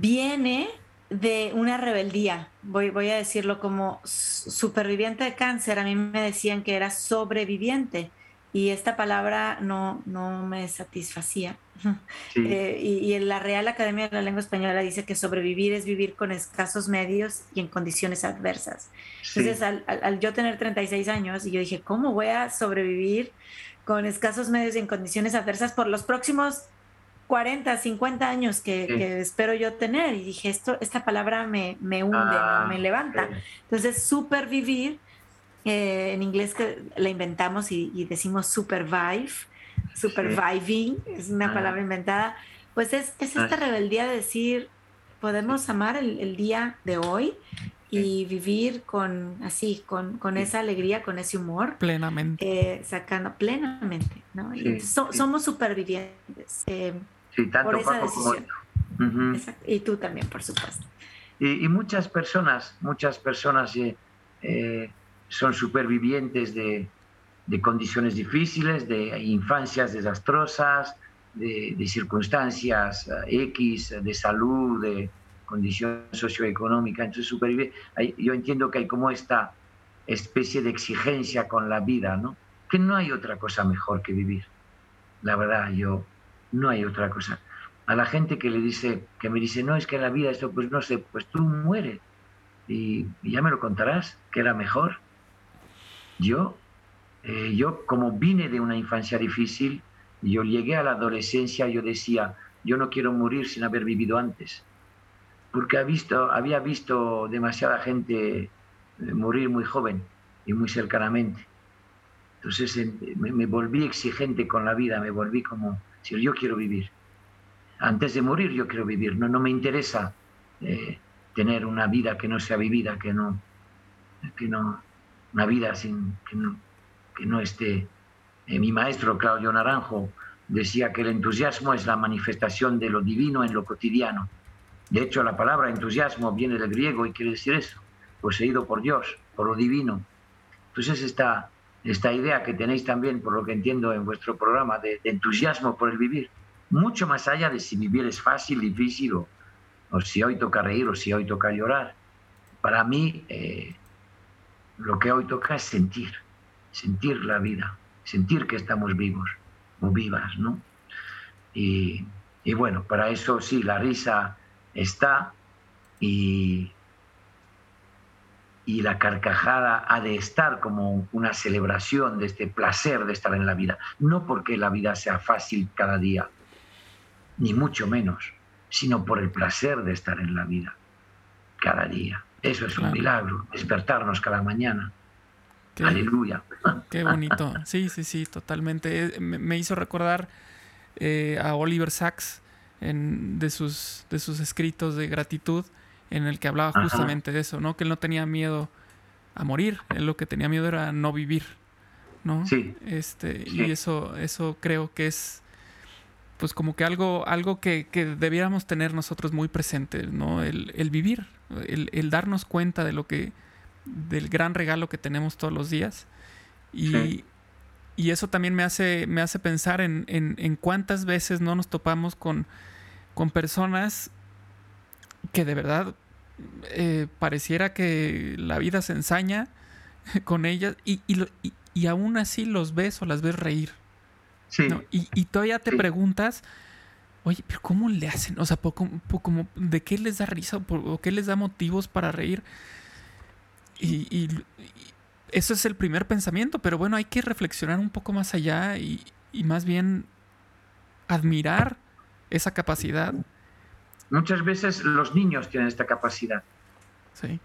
Viene de una rebeldía, voy, voy a decirlo como superviviente de cáncer, a mí me decían que era sobreviviente y esta palabra no, no me satisfacía. <laughs> Eh, y, en la Real Academia de la Lengua Española dice que sobrevivir es vivir con escasos medios y en condiciones adversas. Entonces, al, al, yo tener 36 años, y yo dije, ¿cómo voy a sobrevivir con escasos medios y en condiciones adversas por los próximos 40, 50 años que, espero yo tener? Y dije, esto, esta palabra me, me hunde, ah, me levanta. Entonces, supervivir, eh, en inglés que la inventamos y, y decimos supervive superviving, es una palabra inventada, pues es, esta rebeldía de decir, podemos amar el, día de hoy y vivir con así, con, con, esa alegría, con ese humor. Plenamente. Eh, sacando plenamente, ¿no? somos supervivientes. Eh, por esa decisión. Y tú también, por supuesto. Y, muchas personas, muchas personas eh, son supervivientes de, de condiciones difíciles, de infancias desastrosas, de, circunstancias eh, X, de salud, de condición socioeconómica. Entonces, supervive. yo entiendo que hay como esta especie de exigencia con la vida, ¿no? Que no hay otra cosa mejor que vivir. La verdad, yo, no hay otra cosa. A la gente que le dice, que me dice, no, es que la vida esto, pues no sé, pues tú mueres. Y, ya me lo contarás, que era mejor. Yo eh, yo como vine de una infancia difícil, yo llegué a la adolescencia, yo decía, yo no quiero morir sin haber vivido antes, porque había visto, había visto demasiada gente eh, morir muy joven y muy cercanamente. Entonces me, volví exigente con la vida, me volví como, si yo quiero vivir. Antes de morir yo quiero vivir, no, no me interesa eh, tener una vida que no sea vivida, que no, que no, una vida sin, que no, que no esté. Eh, mi maestro Claudio Naranjo decía que el entusiasmo es la manifestación de lo divino en lo cotidiano. De hecho, la palabra entusiasmo viene del griego y quiere decir eso, poseído por Dios, por lo divino. Entonces, esta, esta idea que tenéis también, por lo que entiendo en vuestro programa, de, entusiasmo por el vivir, mucho más allá de si vivir es fácil, difícil o, o si hoy toca reír o si hoy toca llorar. Para mí, eh, lo que hoy toca es sentir, sentir la vida, sentir que estamos vivos o vivas, ¿no? Y, y bueno, para eso sí, la risa está y, y la carcajada ha de estar como una celebración de este placer de estar en la vida. No porque la vida sea fácil cada día, ni mucho menos, sino por el placer de estar en la vida cada día. Eso es un milagro, despertarnos cada mañana. Aleluya. <laughs> Qué bonito. Sí, sí, sí, totalmente. Eh, me hizo recordar eh, a Oliver Sacks en, de, sus, de sus escritos de gratitud en el que hablaba justamente de eso, ¿no? Que él no tenía miedo a morir, él lo que tenía miedo era no vivir, ¿no? Sí. Este, Y eso, eso creo que es pues como que algo, algo que, que debiéramos tener nosotros muy presente, ¿no? El, el vivir, el, el, darnos cuenta de lo que, del gran regalo que tenemos todos los días. Y, y eso también me hace, me hace pensar en, en, en cuántas veces no nos topamos con, con personas que de verdad eh, pareciera que la vida se ensaña <laughs> con ellas y, y, y, aún así los ves o las ves reír. Sí. Y, todavía te preguntas, oye, pero ¿cómo le hacen? O sea, como, ¿de qué les da risa o, qué les da motivos para reír? Y, eso es el primer pensamiento, pero bueno, hay que reflexionar un poco más allá y, más bien admirar esa capacidad Muchas veces los niños tienen esta capacidad. Sí.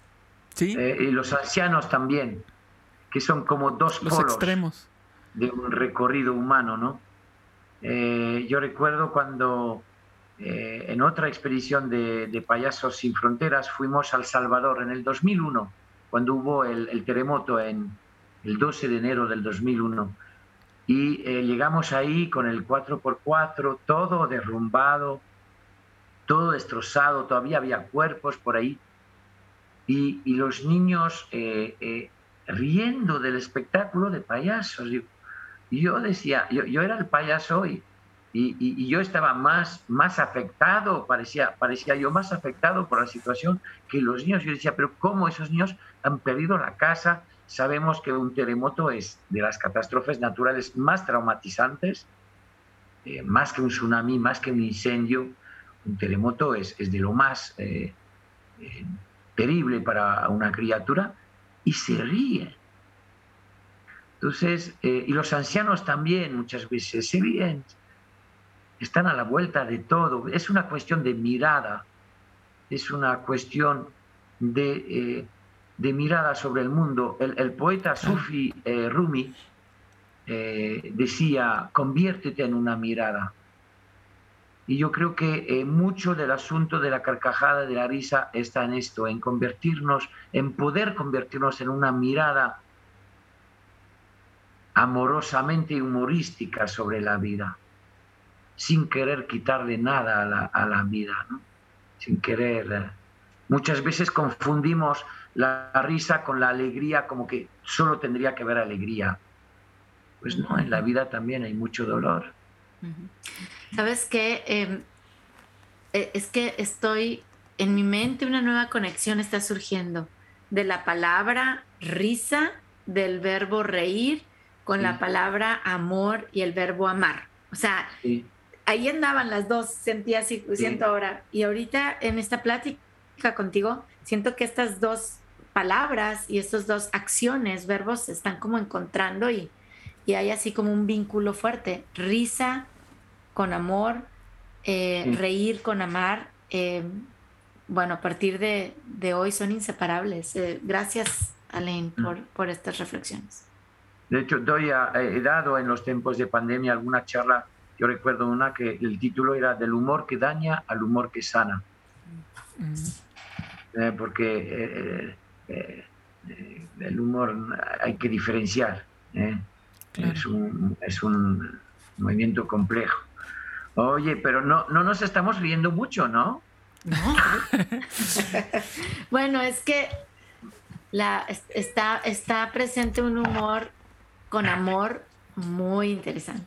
Sí. Eh, y los ancianos también, que son como dos los extremos de un recorrido humano, ¿no? Eh, yo recuerdo cuando eh, en otra expedición de, Payasos sin Fronteras fuimos al Salvador en el 2001, cuando hubo el, terremoto en el 12 de enero del 2001. Y llegamos ahí con el 4x4, todo derrumbado, todo destrozado, todavía había cuerpos por ahí, y, los niños eh, eh, riendo del espectáculo de payasos. Y yo decía, yo, era el payaso y, y, yo estaba más, más afectado, parecía, parecía yo más afectado por la situación que los niños. Yo decía, pero ¿cómo esos niños han perdido la casa? Sabemos que un terremoto es de las catástrofes naturales más traumatizantes, eh, más que un tsunami, más que un incendio un terremoto es, de lo más eh, eh, terrible para una criatura y se ríe. Entonces, eh, y los ancianos también muchas veces se ríen, están a la vuelta de todo. Es una cuestión de mirada, es una cuestión de, mirada sobre el mundo. El, poeta Sufi Rumi decía, conviértete en una mirada. Y yo creo que eh, mucho del asunto de la carcajada, de la risa, está en esto, en convertirnos, en poder convertirnos en una mirada amorosamente humorística sobre la vida, sin querer quitarle nada a la, vida, sin querer. Eh, muchas veces confundimos la risa con la alegría como que solo tendría que haber alegría. Pues no, en la vida también hay mucho dolor. ¿Sabes qué? Em, eh, es que estoy en mi mente una nueva conexión está surgiendo de la palabra risa, del verbo reír, con la palabra amor y el verbo amar. O sea, ahí andaban las dos, sentía así, siento ahora. Y ahorita en esta plática contigo, siento que estas dos palabras y estas dos acciones, verbos, se están como encontrando y, y hay así como un vínculo fuerte. Risa con amor, eh, reír con amar. Eh, bueno, a partir de, hoy son inseparables. Eh, gracias, Alain, mm. por, por, estas reflexiones. De hecho, doy he dado en los tiempos de pandemia alguna charla, yo recuerdo una que el título era Del humor que daña al humor que sana. Mm. porque el humor hay que diferenciar. Es, un, es un movimiento complejo. Oye, pero no, no nos estamos riendo mucho, ¿no? No. <laughs> bueno, es que la, está, está presente un humor con amor muy interesante.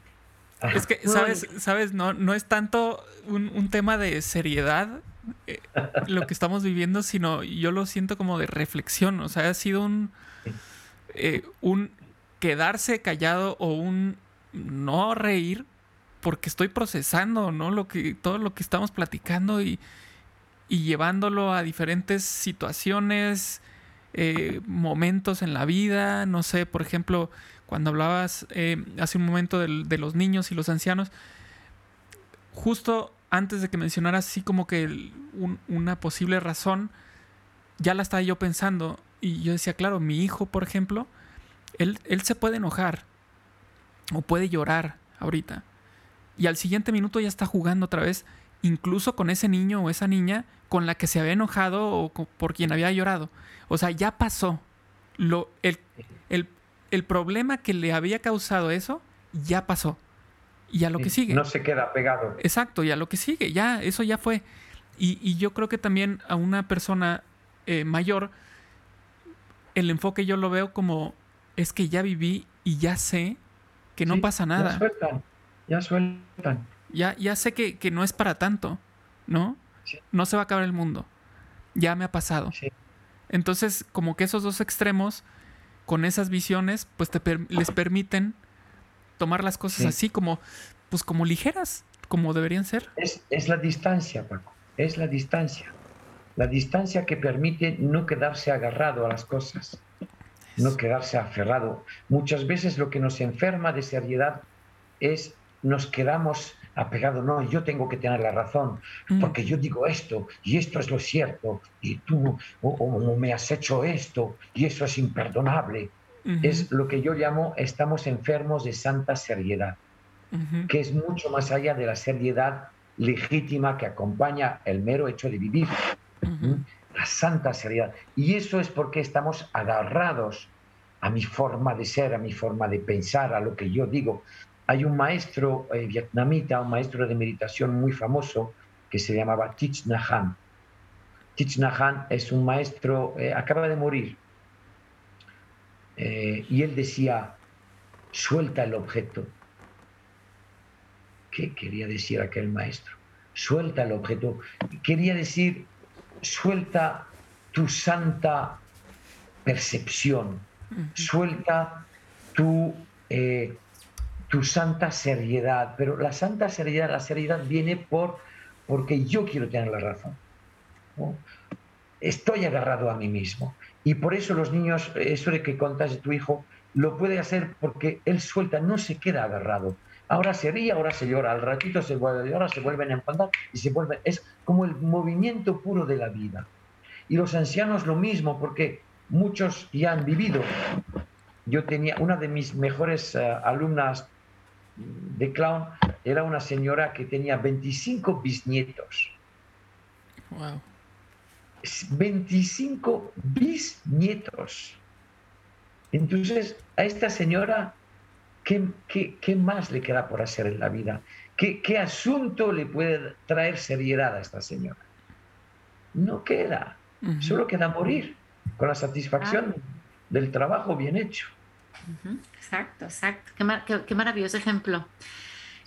Es que, ¿sabes? ¿sabes? No, no es tanto un, tema de seriedad eh, lo que estamos viviendo, sino yo lo siento como de reflexión. O sea, ha sido un, eh, un quedarse callado o un no reír porque estoy procesando, ¿no? Lo que, todo lo que estamos platicando y, y llevándolo a diferentes situaciones, eh, momentos en la vida. No sé, por ejemplo, cuando hablabas eh, hace un momento de, los niños y los ancianos, justo antes de que mencionaras así como que una posible razón, ya la estaba yo pensando y yo decía, claro, mi hijo, por ejemplo, él, él se puede enojar o puede llorar ahorita y al siguiente minuto ya está jugando otra vez, incluso con ese niño o esa niña con la que se había enojado o por quien había llorado. O sea, ya pasó. Lo, el, el, problema que le había causado eso ya pasó. Y a lo que sigue. No se queda pegado. Exacto, y a lo que sigue, ya, eso ya fue. Y, yo creo que también a una persona eh, mayor, el enfoque yo lo veo como, es que ya viví y ya sé que no pasa nada ya sueltan. Ya, ya sé que, no es para tanto, ¿no? No se va a acabar el mundo. Ya me ha pasado. Entonces, como que esos dos extremos, con esas visiones, pues te les permiten tomar las cosas así como, pues como ligeras, como deberían ser. Es, es la distancia, Paco. Es la distancia. La distancia que permite no quedarse agarrado a las cosas, no quedarse aferrado. Muchas veces lo que nos enferma de seriedad es nos quedamos apegados, no, yo tengo que tener la razón, mm. porque yo digo esto y esto es lo cierto, y tú o, me has hecho esto y eso es imperdonable. Es lo que yo llamo estamos enfermos de santa seriedad, que es mucho más allá de la seriedad legítima que acompaña el mero hecho de vivir. La santa seriedad. Y eso es porque estamos agarrados a mi forma de ser, a mi forma de pensar, a lo que yo digo. Hay un maestro eh, vietnamita, un maestro de meditación muy famoso que se llamaba Thich Nhat Hanh. Thich Nhat Hanh es un maestro, eh, acaba de morir, eh, y él decía, suelta el objeto. ¿Qué quería decir aquel maestro? Suelta el objeto. Quería decir, suelta tu santa percepción, suelta tu tu santa seriedad, pero la santa seriedad, la seriedad viene por porque yo quiero tener la razón. Estoy agarrado a mí mismo. Y por eso los niños, eso de que contas de tu hijo, lo puede hacer porque él suelta, no se queda agarrado. Ahora se ríe, ahora se llora, al ratito se vuelve, ahora se vuelven a enfadar y se vuelven. Es como el movimiento puro de la vida. Y los ancianos lo mismo, porque muchos ya han vivido. Yo tenía una de mis mejores eh, alumnas de clown era una señora que tenía 25 bisnietos. Wow. 25 bisnietos. Entonces, a esta señora, ¿qué, qué, más le queda por hacer en la vida? ¿Qué, ¿Qué, asunto le puede traer seriedad a esta señora? No queda. Solo queda morir con la satisfacción ah. del trabajo bien hecho. Exacto, exacto. Qué, maravilloso ejemplo.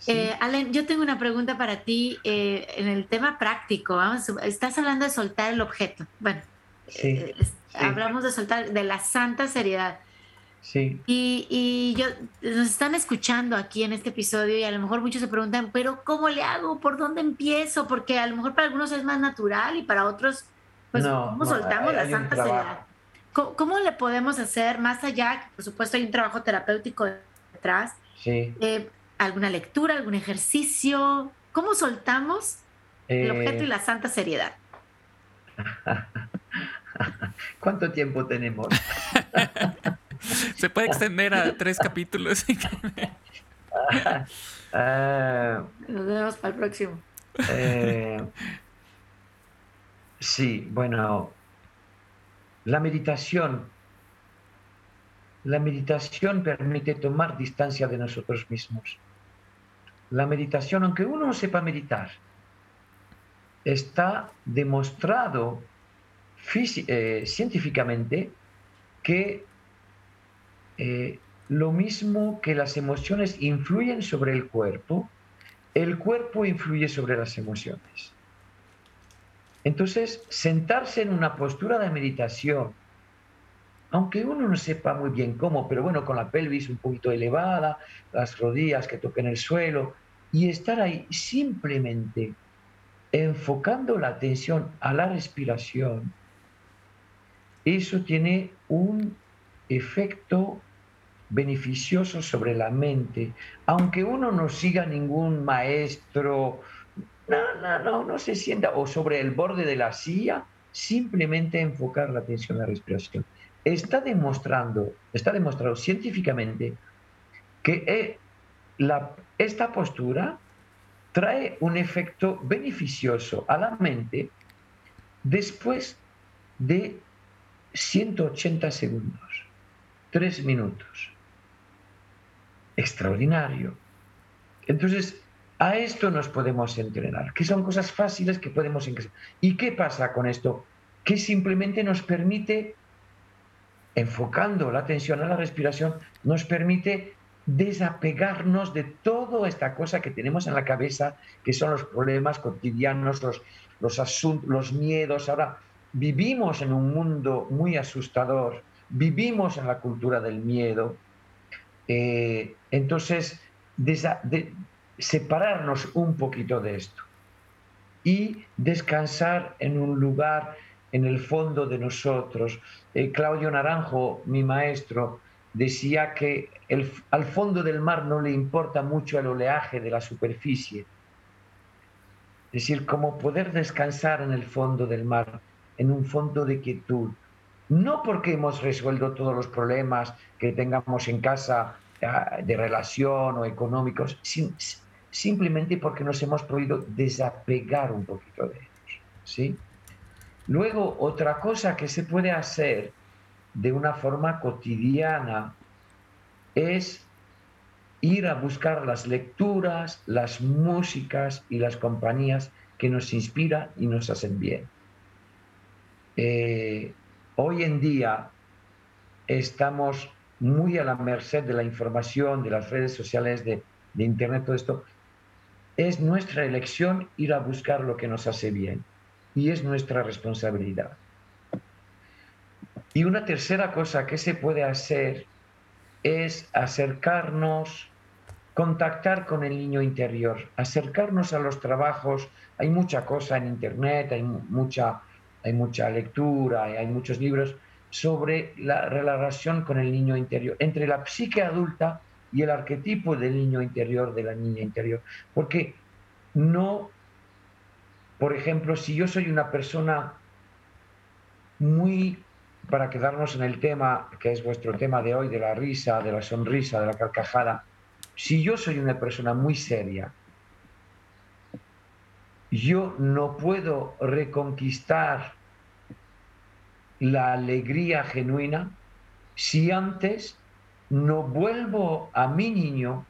Eh, Allen, yo tengo una pregunta para ti eh, en el tema práctico. Vamos, estás hablando de soltar el objeto. Bueno, eh, hablamos de soltar, de la santa seriedad. Sí. Y, y, yo, nos están escuchando aquí en este episodio y a lo mejor muchos se preguntan, pero ¿cómo le hago? ¿Por dónde empiezo? Porque a lo mejor para algunos es más natural y para otros, pues, ¿cómo soltamos la santa seriedad? ¿Cómo, le podemos hacer más allá? Por supuesto, hay un trabajo terapéutico detrás. Sí. Eh, ¿Alguna lectura, algún ejercicio? ¿Cómo soltamos el objeto y la santa seriedad? <laughs> ¿Cuánto tiempo tenemos? <laughs> <laughs> Se puede extender a tres capítulos. Ah, Nos vemos para el próximo. Eh, sí, bueno, la meditación, la meditación permite tomar distancia de nosotros mismos. La meditación, aunque uno no sepa meditar, está demostrado eh, científicamente que eh, lo mismo que las emociones influyen sobre el cuerpo, el cuerpo influye sobre las emociones. Entonces, sentarse en una postura de meditación, aunque uno no sepa muy bien cómo, pero bueno, con la pelvis un poquito elevada, las rodillas que toquen el suelo, y estar ahí simplemente enfocando la atención a la respiración, eso tiene un efecto beneficioso sobre la mente, aunque uno no siga ningún maestro, no, no, no, no se sienta, o sobre el borde de la silla, simplemente enfocar la atención a la respiración. Está demostrando, está demostrado científicamente que eh, la, esta postura trae un efecto beneficioso a la mente después de 180 segundos, 3 minutos. Extraordinario. Entonces, a esto nos podemos entrenar, que son cosas fáciles que podemos. ¿Y qué pasa con esto? Que simplemente nos permite, enfocando la atención a la respiración, nos permite desapegarnos de toda esta cosa que tenemos en la cabeza, que son los problemas cotidianos, los, los asuntos, los miedos. Ahora, vivimos en un mundo muy asustador, vivimos en la cultura del miedo. Eh, entonces, de, separarnos un poquito de esto y descansar en un lugar en el fondo de nosotros. Eh, Claudio Naranjo, mi maestro, decía que el, al fondo del mar no le importa mucho el oleaje de la superficie. Es decir, como poder descansar en el fondo del mar, en un fondo de quietud. No porque hemos resuelto todos los problemas que tengamos en casa ah, de relación o económicos, simplemente porque nos hemos podido desapegar un poquito de ellos. ¿sí? Luego, otra cosa que se puede hacer de una forma cotidiana es ir a buscar las lecturas, las músicas y las compañías que nos inspiran y nos hacen bien. Eh, hoy en día estamos muy a la merced de la información, de las redes sociales, de, Internet, todo esto. Es nuestra elección ir a buscar lo que nos hace bien y es nuestra responsabilidad. Y una tercera cosa que se puede hacer es acercarnos, contactar con el niño interior, acercarnos a los trabajos. Hay mucha cosa en Internet, hay mucha, hay mucha lectura, hay muchos libros sobre la relación con el niño interior, entre la psique adulta y el arquetipo del niño interior, de la niña interior. Porque no, por ejemplo, si yo soy una persona muy para quedarnos en el tema que es vuestro tema de hoy, de la risa, de la sonrisa, de la carcajada, si yo soy una persona muy seria, yo no puedo reconquistar la alegría genuina si antes no vuelvo a mi niño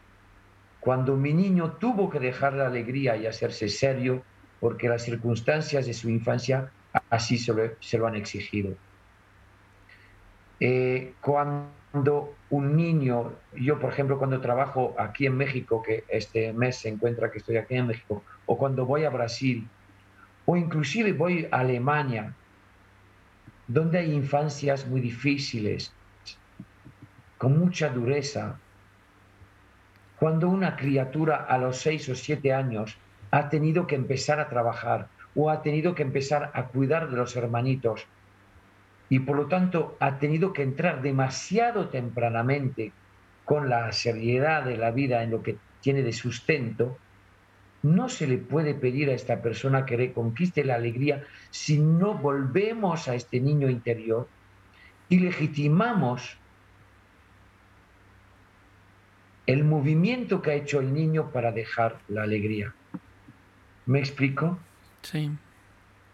cuando mi niño tuvo que dejar la alegría y hacerse serio porque las circunstancias de su infancia así se lo han exigido. Eh, cuando un niño, yo por ejemplo cuando trabajo aquí en México, que este mes se encuentra que estoy aquí en México, o cuando voy a Brasil, o inclusive voy a Alemania, donde hay infancias muy difíciles, con mucha dureza, cuando una criatura a los seis o siete años ha tenido que empezar a trabajar o ha tenido que empezar a cuidar de los hermanitos y por lo tanto ha tenido que entrar demasiado tempranamente con la seriedad de la vida en lo que tiene de sustento, no se le puede pedir a esta persona que reconquiste la alegría si no volvemos a este niño interior y legitimamos el movimiento que ha hecho el niño para dejar la alegría. ¿Me explico? Sí.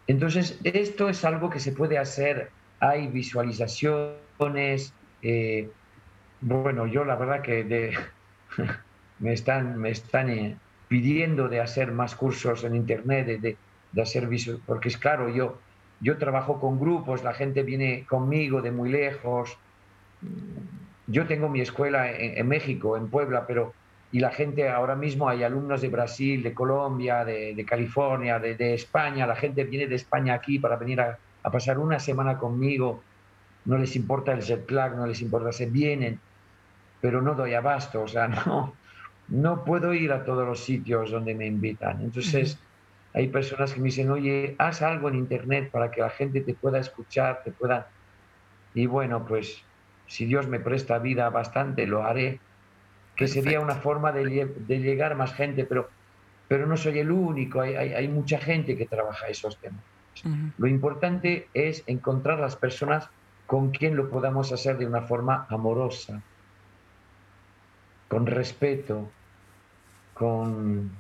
Entonces, esto es algo que se puede hacer hay visualizaciones. Eh, bueno, yo la verdad que <laughs> me están, me están eh, pidiendo de hacer más cursos en Internet, de, de, hacer porque es claro, yo, yo trabajo con grupos, la gente viene conmigo de muy lejos, yo tengo mi escuela en, México, en Puebla, pero y la gente ahora mismo hay alumnos de Brasil, de Colombia, de, California, de, España, la gente viene de España aquí para venir a, pasar una semana conmigo, no les importa el jet lag, no les importa, se vienen, pero no doy abasto, o sea, <laughs> no, no puedo ir a todos los sitios donde me invitan. Entonces, hay personas que me dicen, oye, haz algo en Internet para que la gente te pueda escuchar, te pueda... Y bueno, pues si Dios me presta vida bastante, lo haré, que sería una forma de, llegar a más gente, pero, pero no soy el único, hay, mucha gente que trabaja esos temas. Lo importante es encontrar las personas con quien lo podamos hacer de una forma amorosa, con respeto, con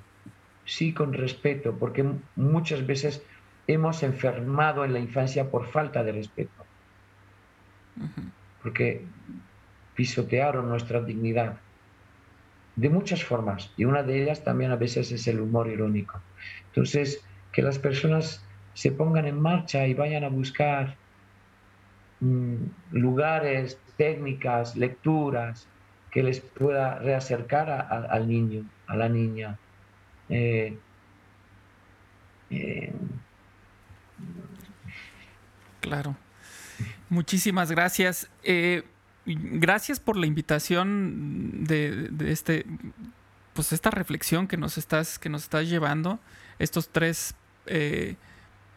sí con respeto, porque muchas veces hemos enfermado en la infancia por falta de respeto, porque pisotearon nuestra dignidad. De muchas formas y una de ellas también a veces es el humor irónico. Entonces, que las personas se pongan en marcha y vayan a buscar mm, lugares, técnicas, lecturas que les pueda reacercar al niño, a la niña, eh, eh, claro. Muchísimas gracias. Eh, gracias por la invitación de, este, pues esta reflexión que nos estás, que nos estás llevando. Estos tres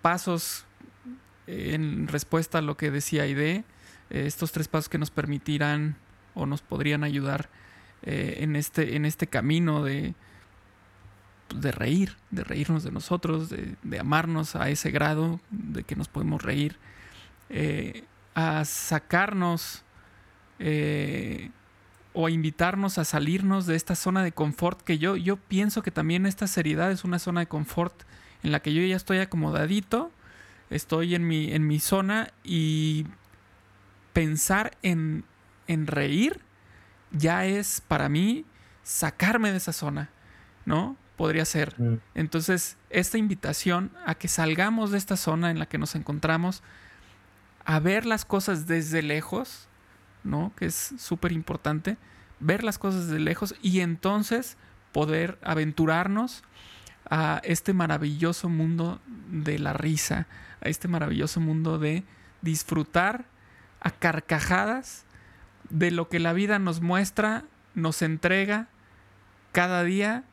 pasos en respuesta a lo que decía Aide. estos tres pasos que nos permitirán o nos podrían ayudar en, este, en este camino de, de reír, de reírnos de nosotros, de, amarnos a ese grado de que nos podemos reír, eh, a sacarnos eh, o a invitarnos a salirnos de esta zona de confort que yo, yo pienso que también esta seriedad es una zona de confort en la que yo ya estoy acomodadito, estoy en mi, en mi zona y pensar en, en reír ya es para mí sacarme de esa zona, ¿no? podría ser. Mm. Entonces, esta invitación a que salgamos de esta zona en la que nos encontramos, a ver las cosas desde lejos, ¿no? Que es súper importante, ver las cosas desde lejos y entonces poder aventurarnos a este maravilloso mundo de la risa, a este maravilloso mundo de disfrutar a carcajadas de lo que la vida nos muestra, nos entrega cada día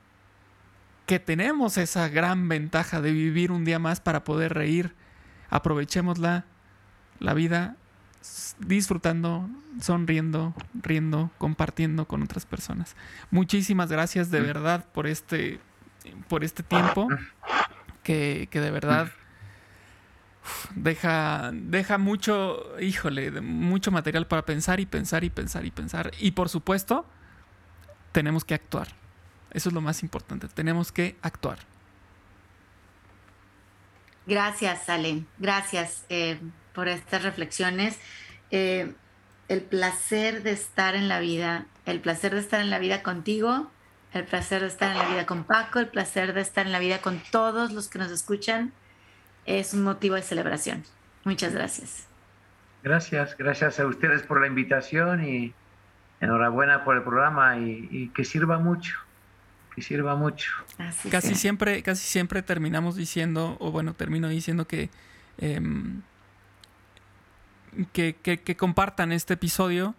que tenemos esa gran ventaja de vivir un día más para poder reír. Aprovechémosla, la vida, disfrutando, sonriendo, riendo, compartiendo con otras personas. Muchísimas gracias de verdad por este, por este tiempo que, de verdad deja, deja mucho, híjole, mucho material para pensar y pensar y pensar y pensar. Y por supuesto, tenemos que actuar. Eso es lo más importante. Tenemos que actuar. Gracias, Ale. Gracias eh, por estas reflexiones. Eh, el placer de estar en la vida, el placer de estar en la vida contigo, el placer de estar en la vida con Paco, el placer de estar en la vida con todos los que nos escuchan, es un motivo de celebración. Muchas gracias. Gracias, gracias a ustedes por la invitación y enhorabuena por el programa y que sirva mucho que sirva mucho. casi siempre, casi siempre terminamos diciendo, o bueno, termino diciendo que, em, que, que, compartan este episodio.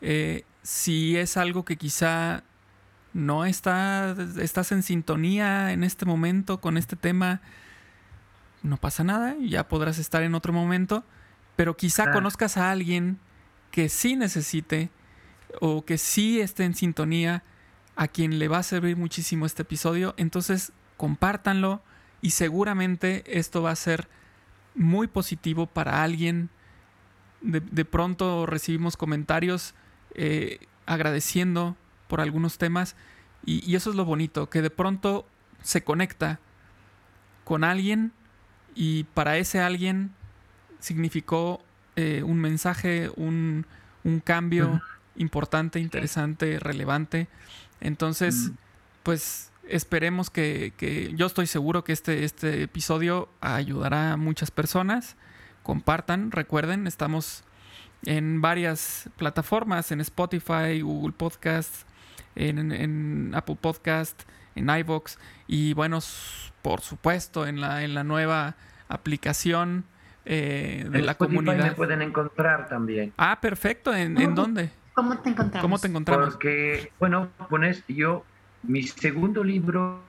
Eh, si es algo que quizá no está, estás en sintonía en este momento con este tema, no pasa nada, ya podrás estar en otro momento, pero quizá conozcas a alguien que sí necesite o que sí esté en sintonía a quien le va a servir muchísimo este episodio. Entonces, compártanlo y seguramente esto va a ser muy positivo para alguien. De, pronto recibimos comentarios eh, agradeciendo por algunos temas y, eso es lo bonito, que de pronto se conecta con alguien y para ese alguien significó eh, un mensaje, un, un cambio importante, interesante, relevante. Entonces, mm. pues esperemos que, yo estoy seguro que este, este episodio ayudará a muchas personas. Compartan, recuerden, estamos en varias plataformas, en Spotify, Google Podcast, en, Apple Podcast, en iVoox y bueno, por supuesto en la, en la nueva aplicación eh, de la Spotify comunidad. me pueden encontrar también. Ah, perfecto. ¿En, dónde? ¿Cómo te encontramos? ¿Cómo te encontramos? Porque, bueno, pones yo, mi segundo libro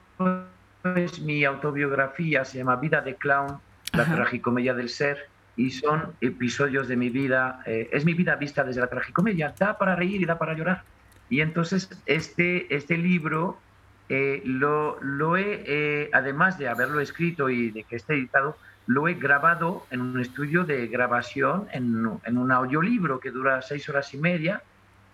es mi autobiografía, se llama Vida de Clown, la tragicomedia del ser, y son episodios de mi vida, eh, es mi vida vista desde la tragicomedia, da para reír y da para llorar. Y entonces este, este libro eh, lo, lo, he, eh, además de haberlo escrito y de que esté editado, lo he grabado en un estudio de grabación, en, en un audiolibro que dura seis horas y media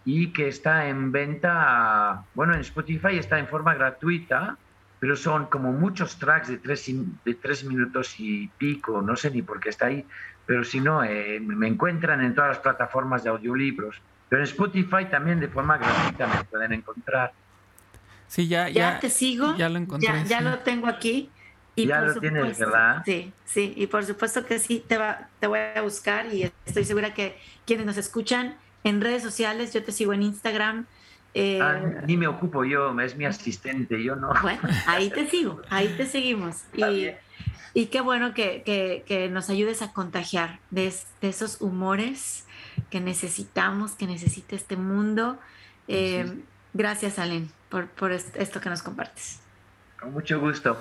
y que está en venta, bueno, en Spotify está en forma gratuita, pero son como muchos tracks de tres, de tres minutos y pico, no sé ni por qué está ahí, pero si no, eh, me encuentran en todas las plataformas de audiolibros. Pero en Spotify también de forma gratuita me pueden encontrar. Sí, ya, ya, ya te sigo. Ya lo encontré. Ya, lo tengo aquí. Y ya lo tienes, ¿verdad? Sí, sí, y por supuesto que sí, te, va, te voy a buscar y estoy segura que quienes nos escuchan en redes sociales, yo te sigo en Instagram. Eh, ah, ni me ocupo yo, es mi asistente, yo no. Bueno, ahí te sigo, ahí te seguimos. <laughs> Y, y qué bueno que, que, nos ayudes a contagiar de, de, esos humores que necesitamos, que necesita este mundo. Eh, gracias, Alen, por, por esto que nos compartes. Con mucho gusto.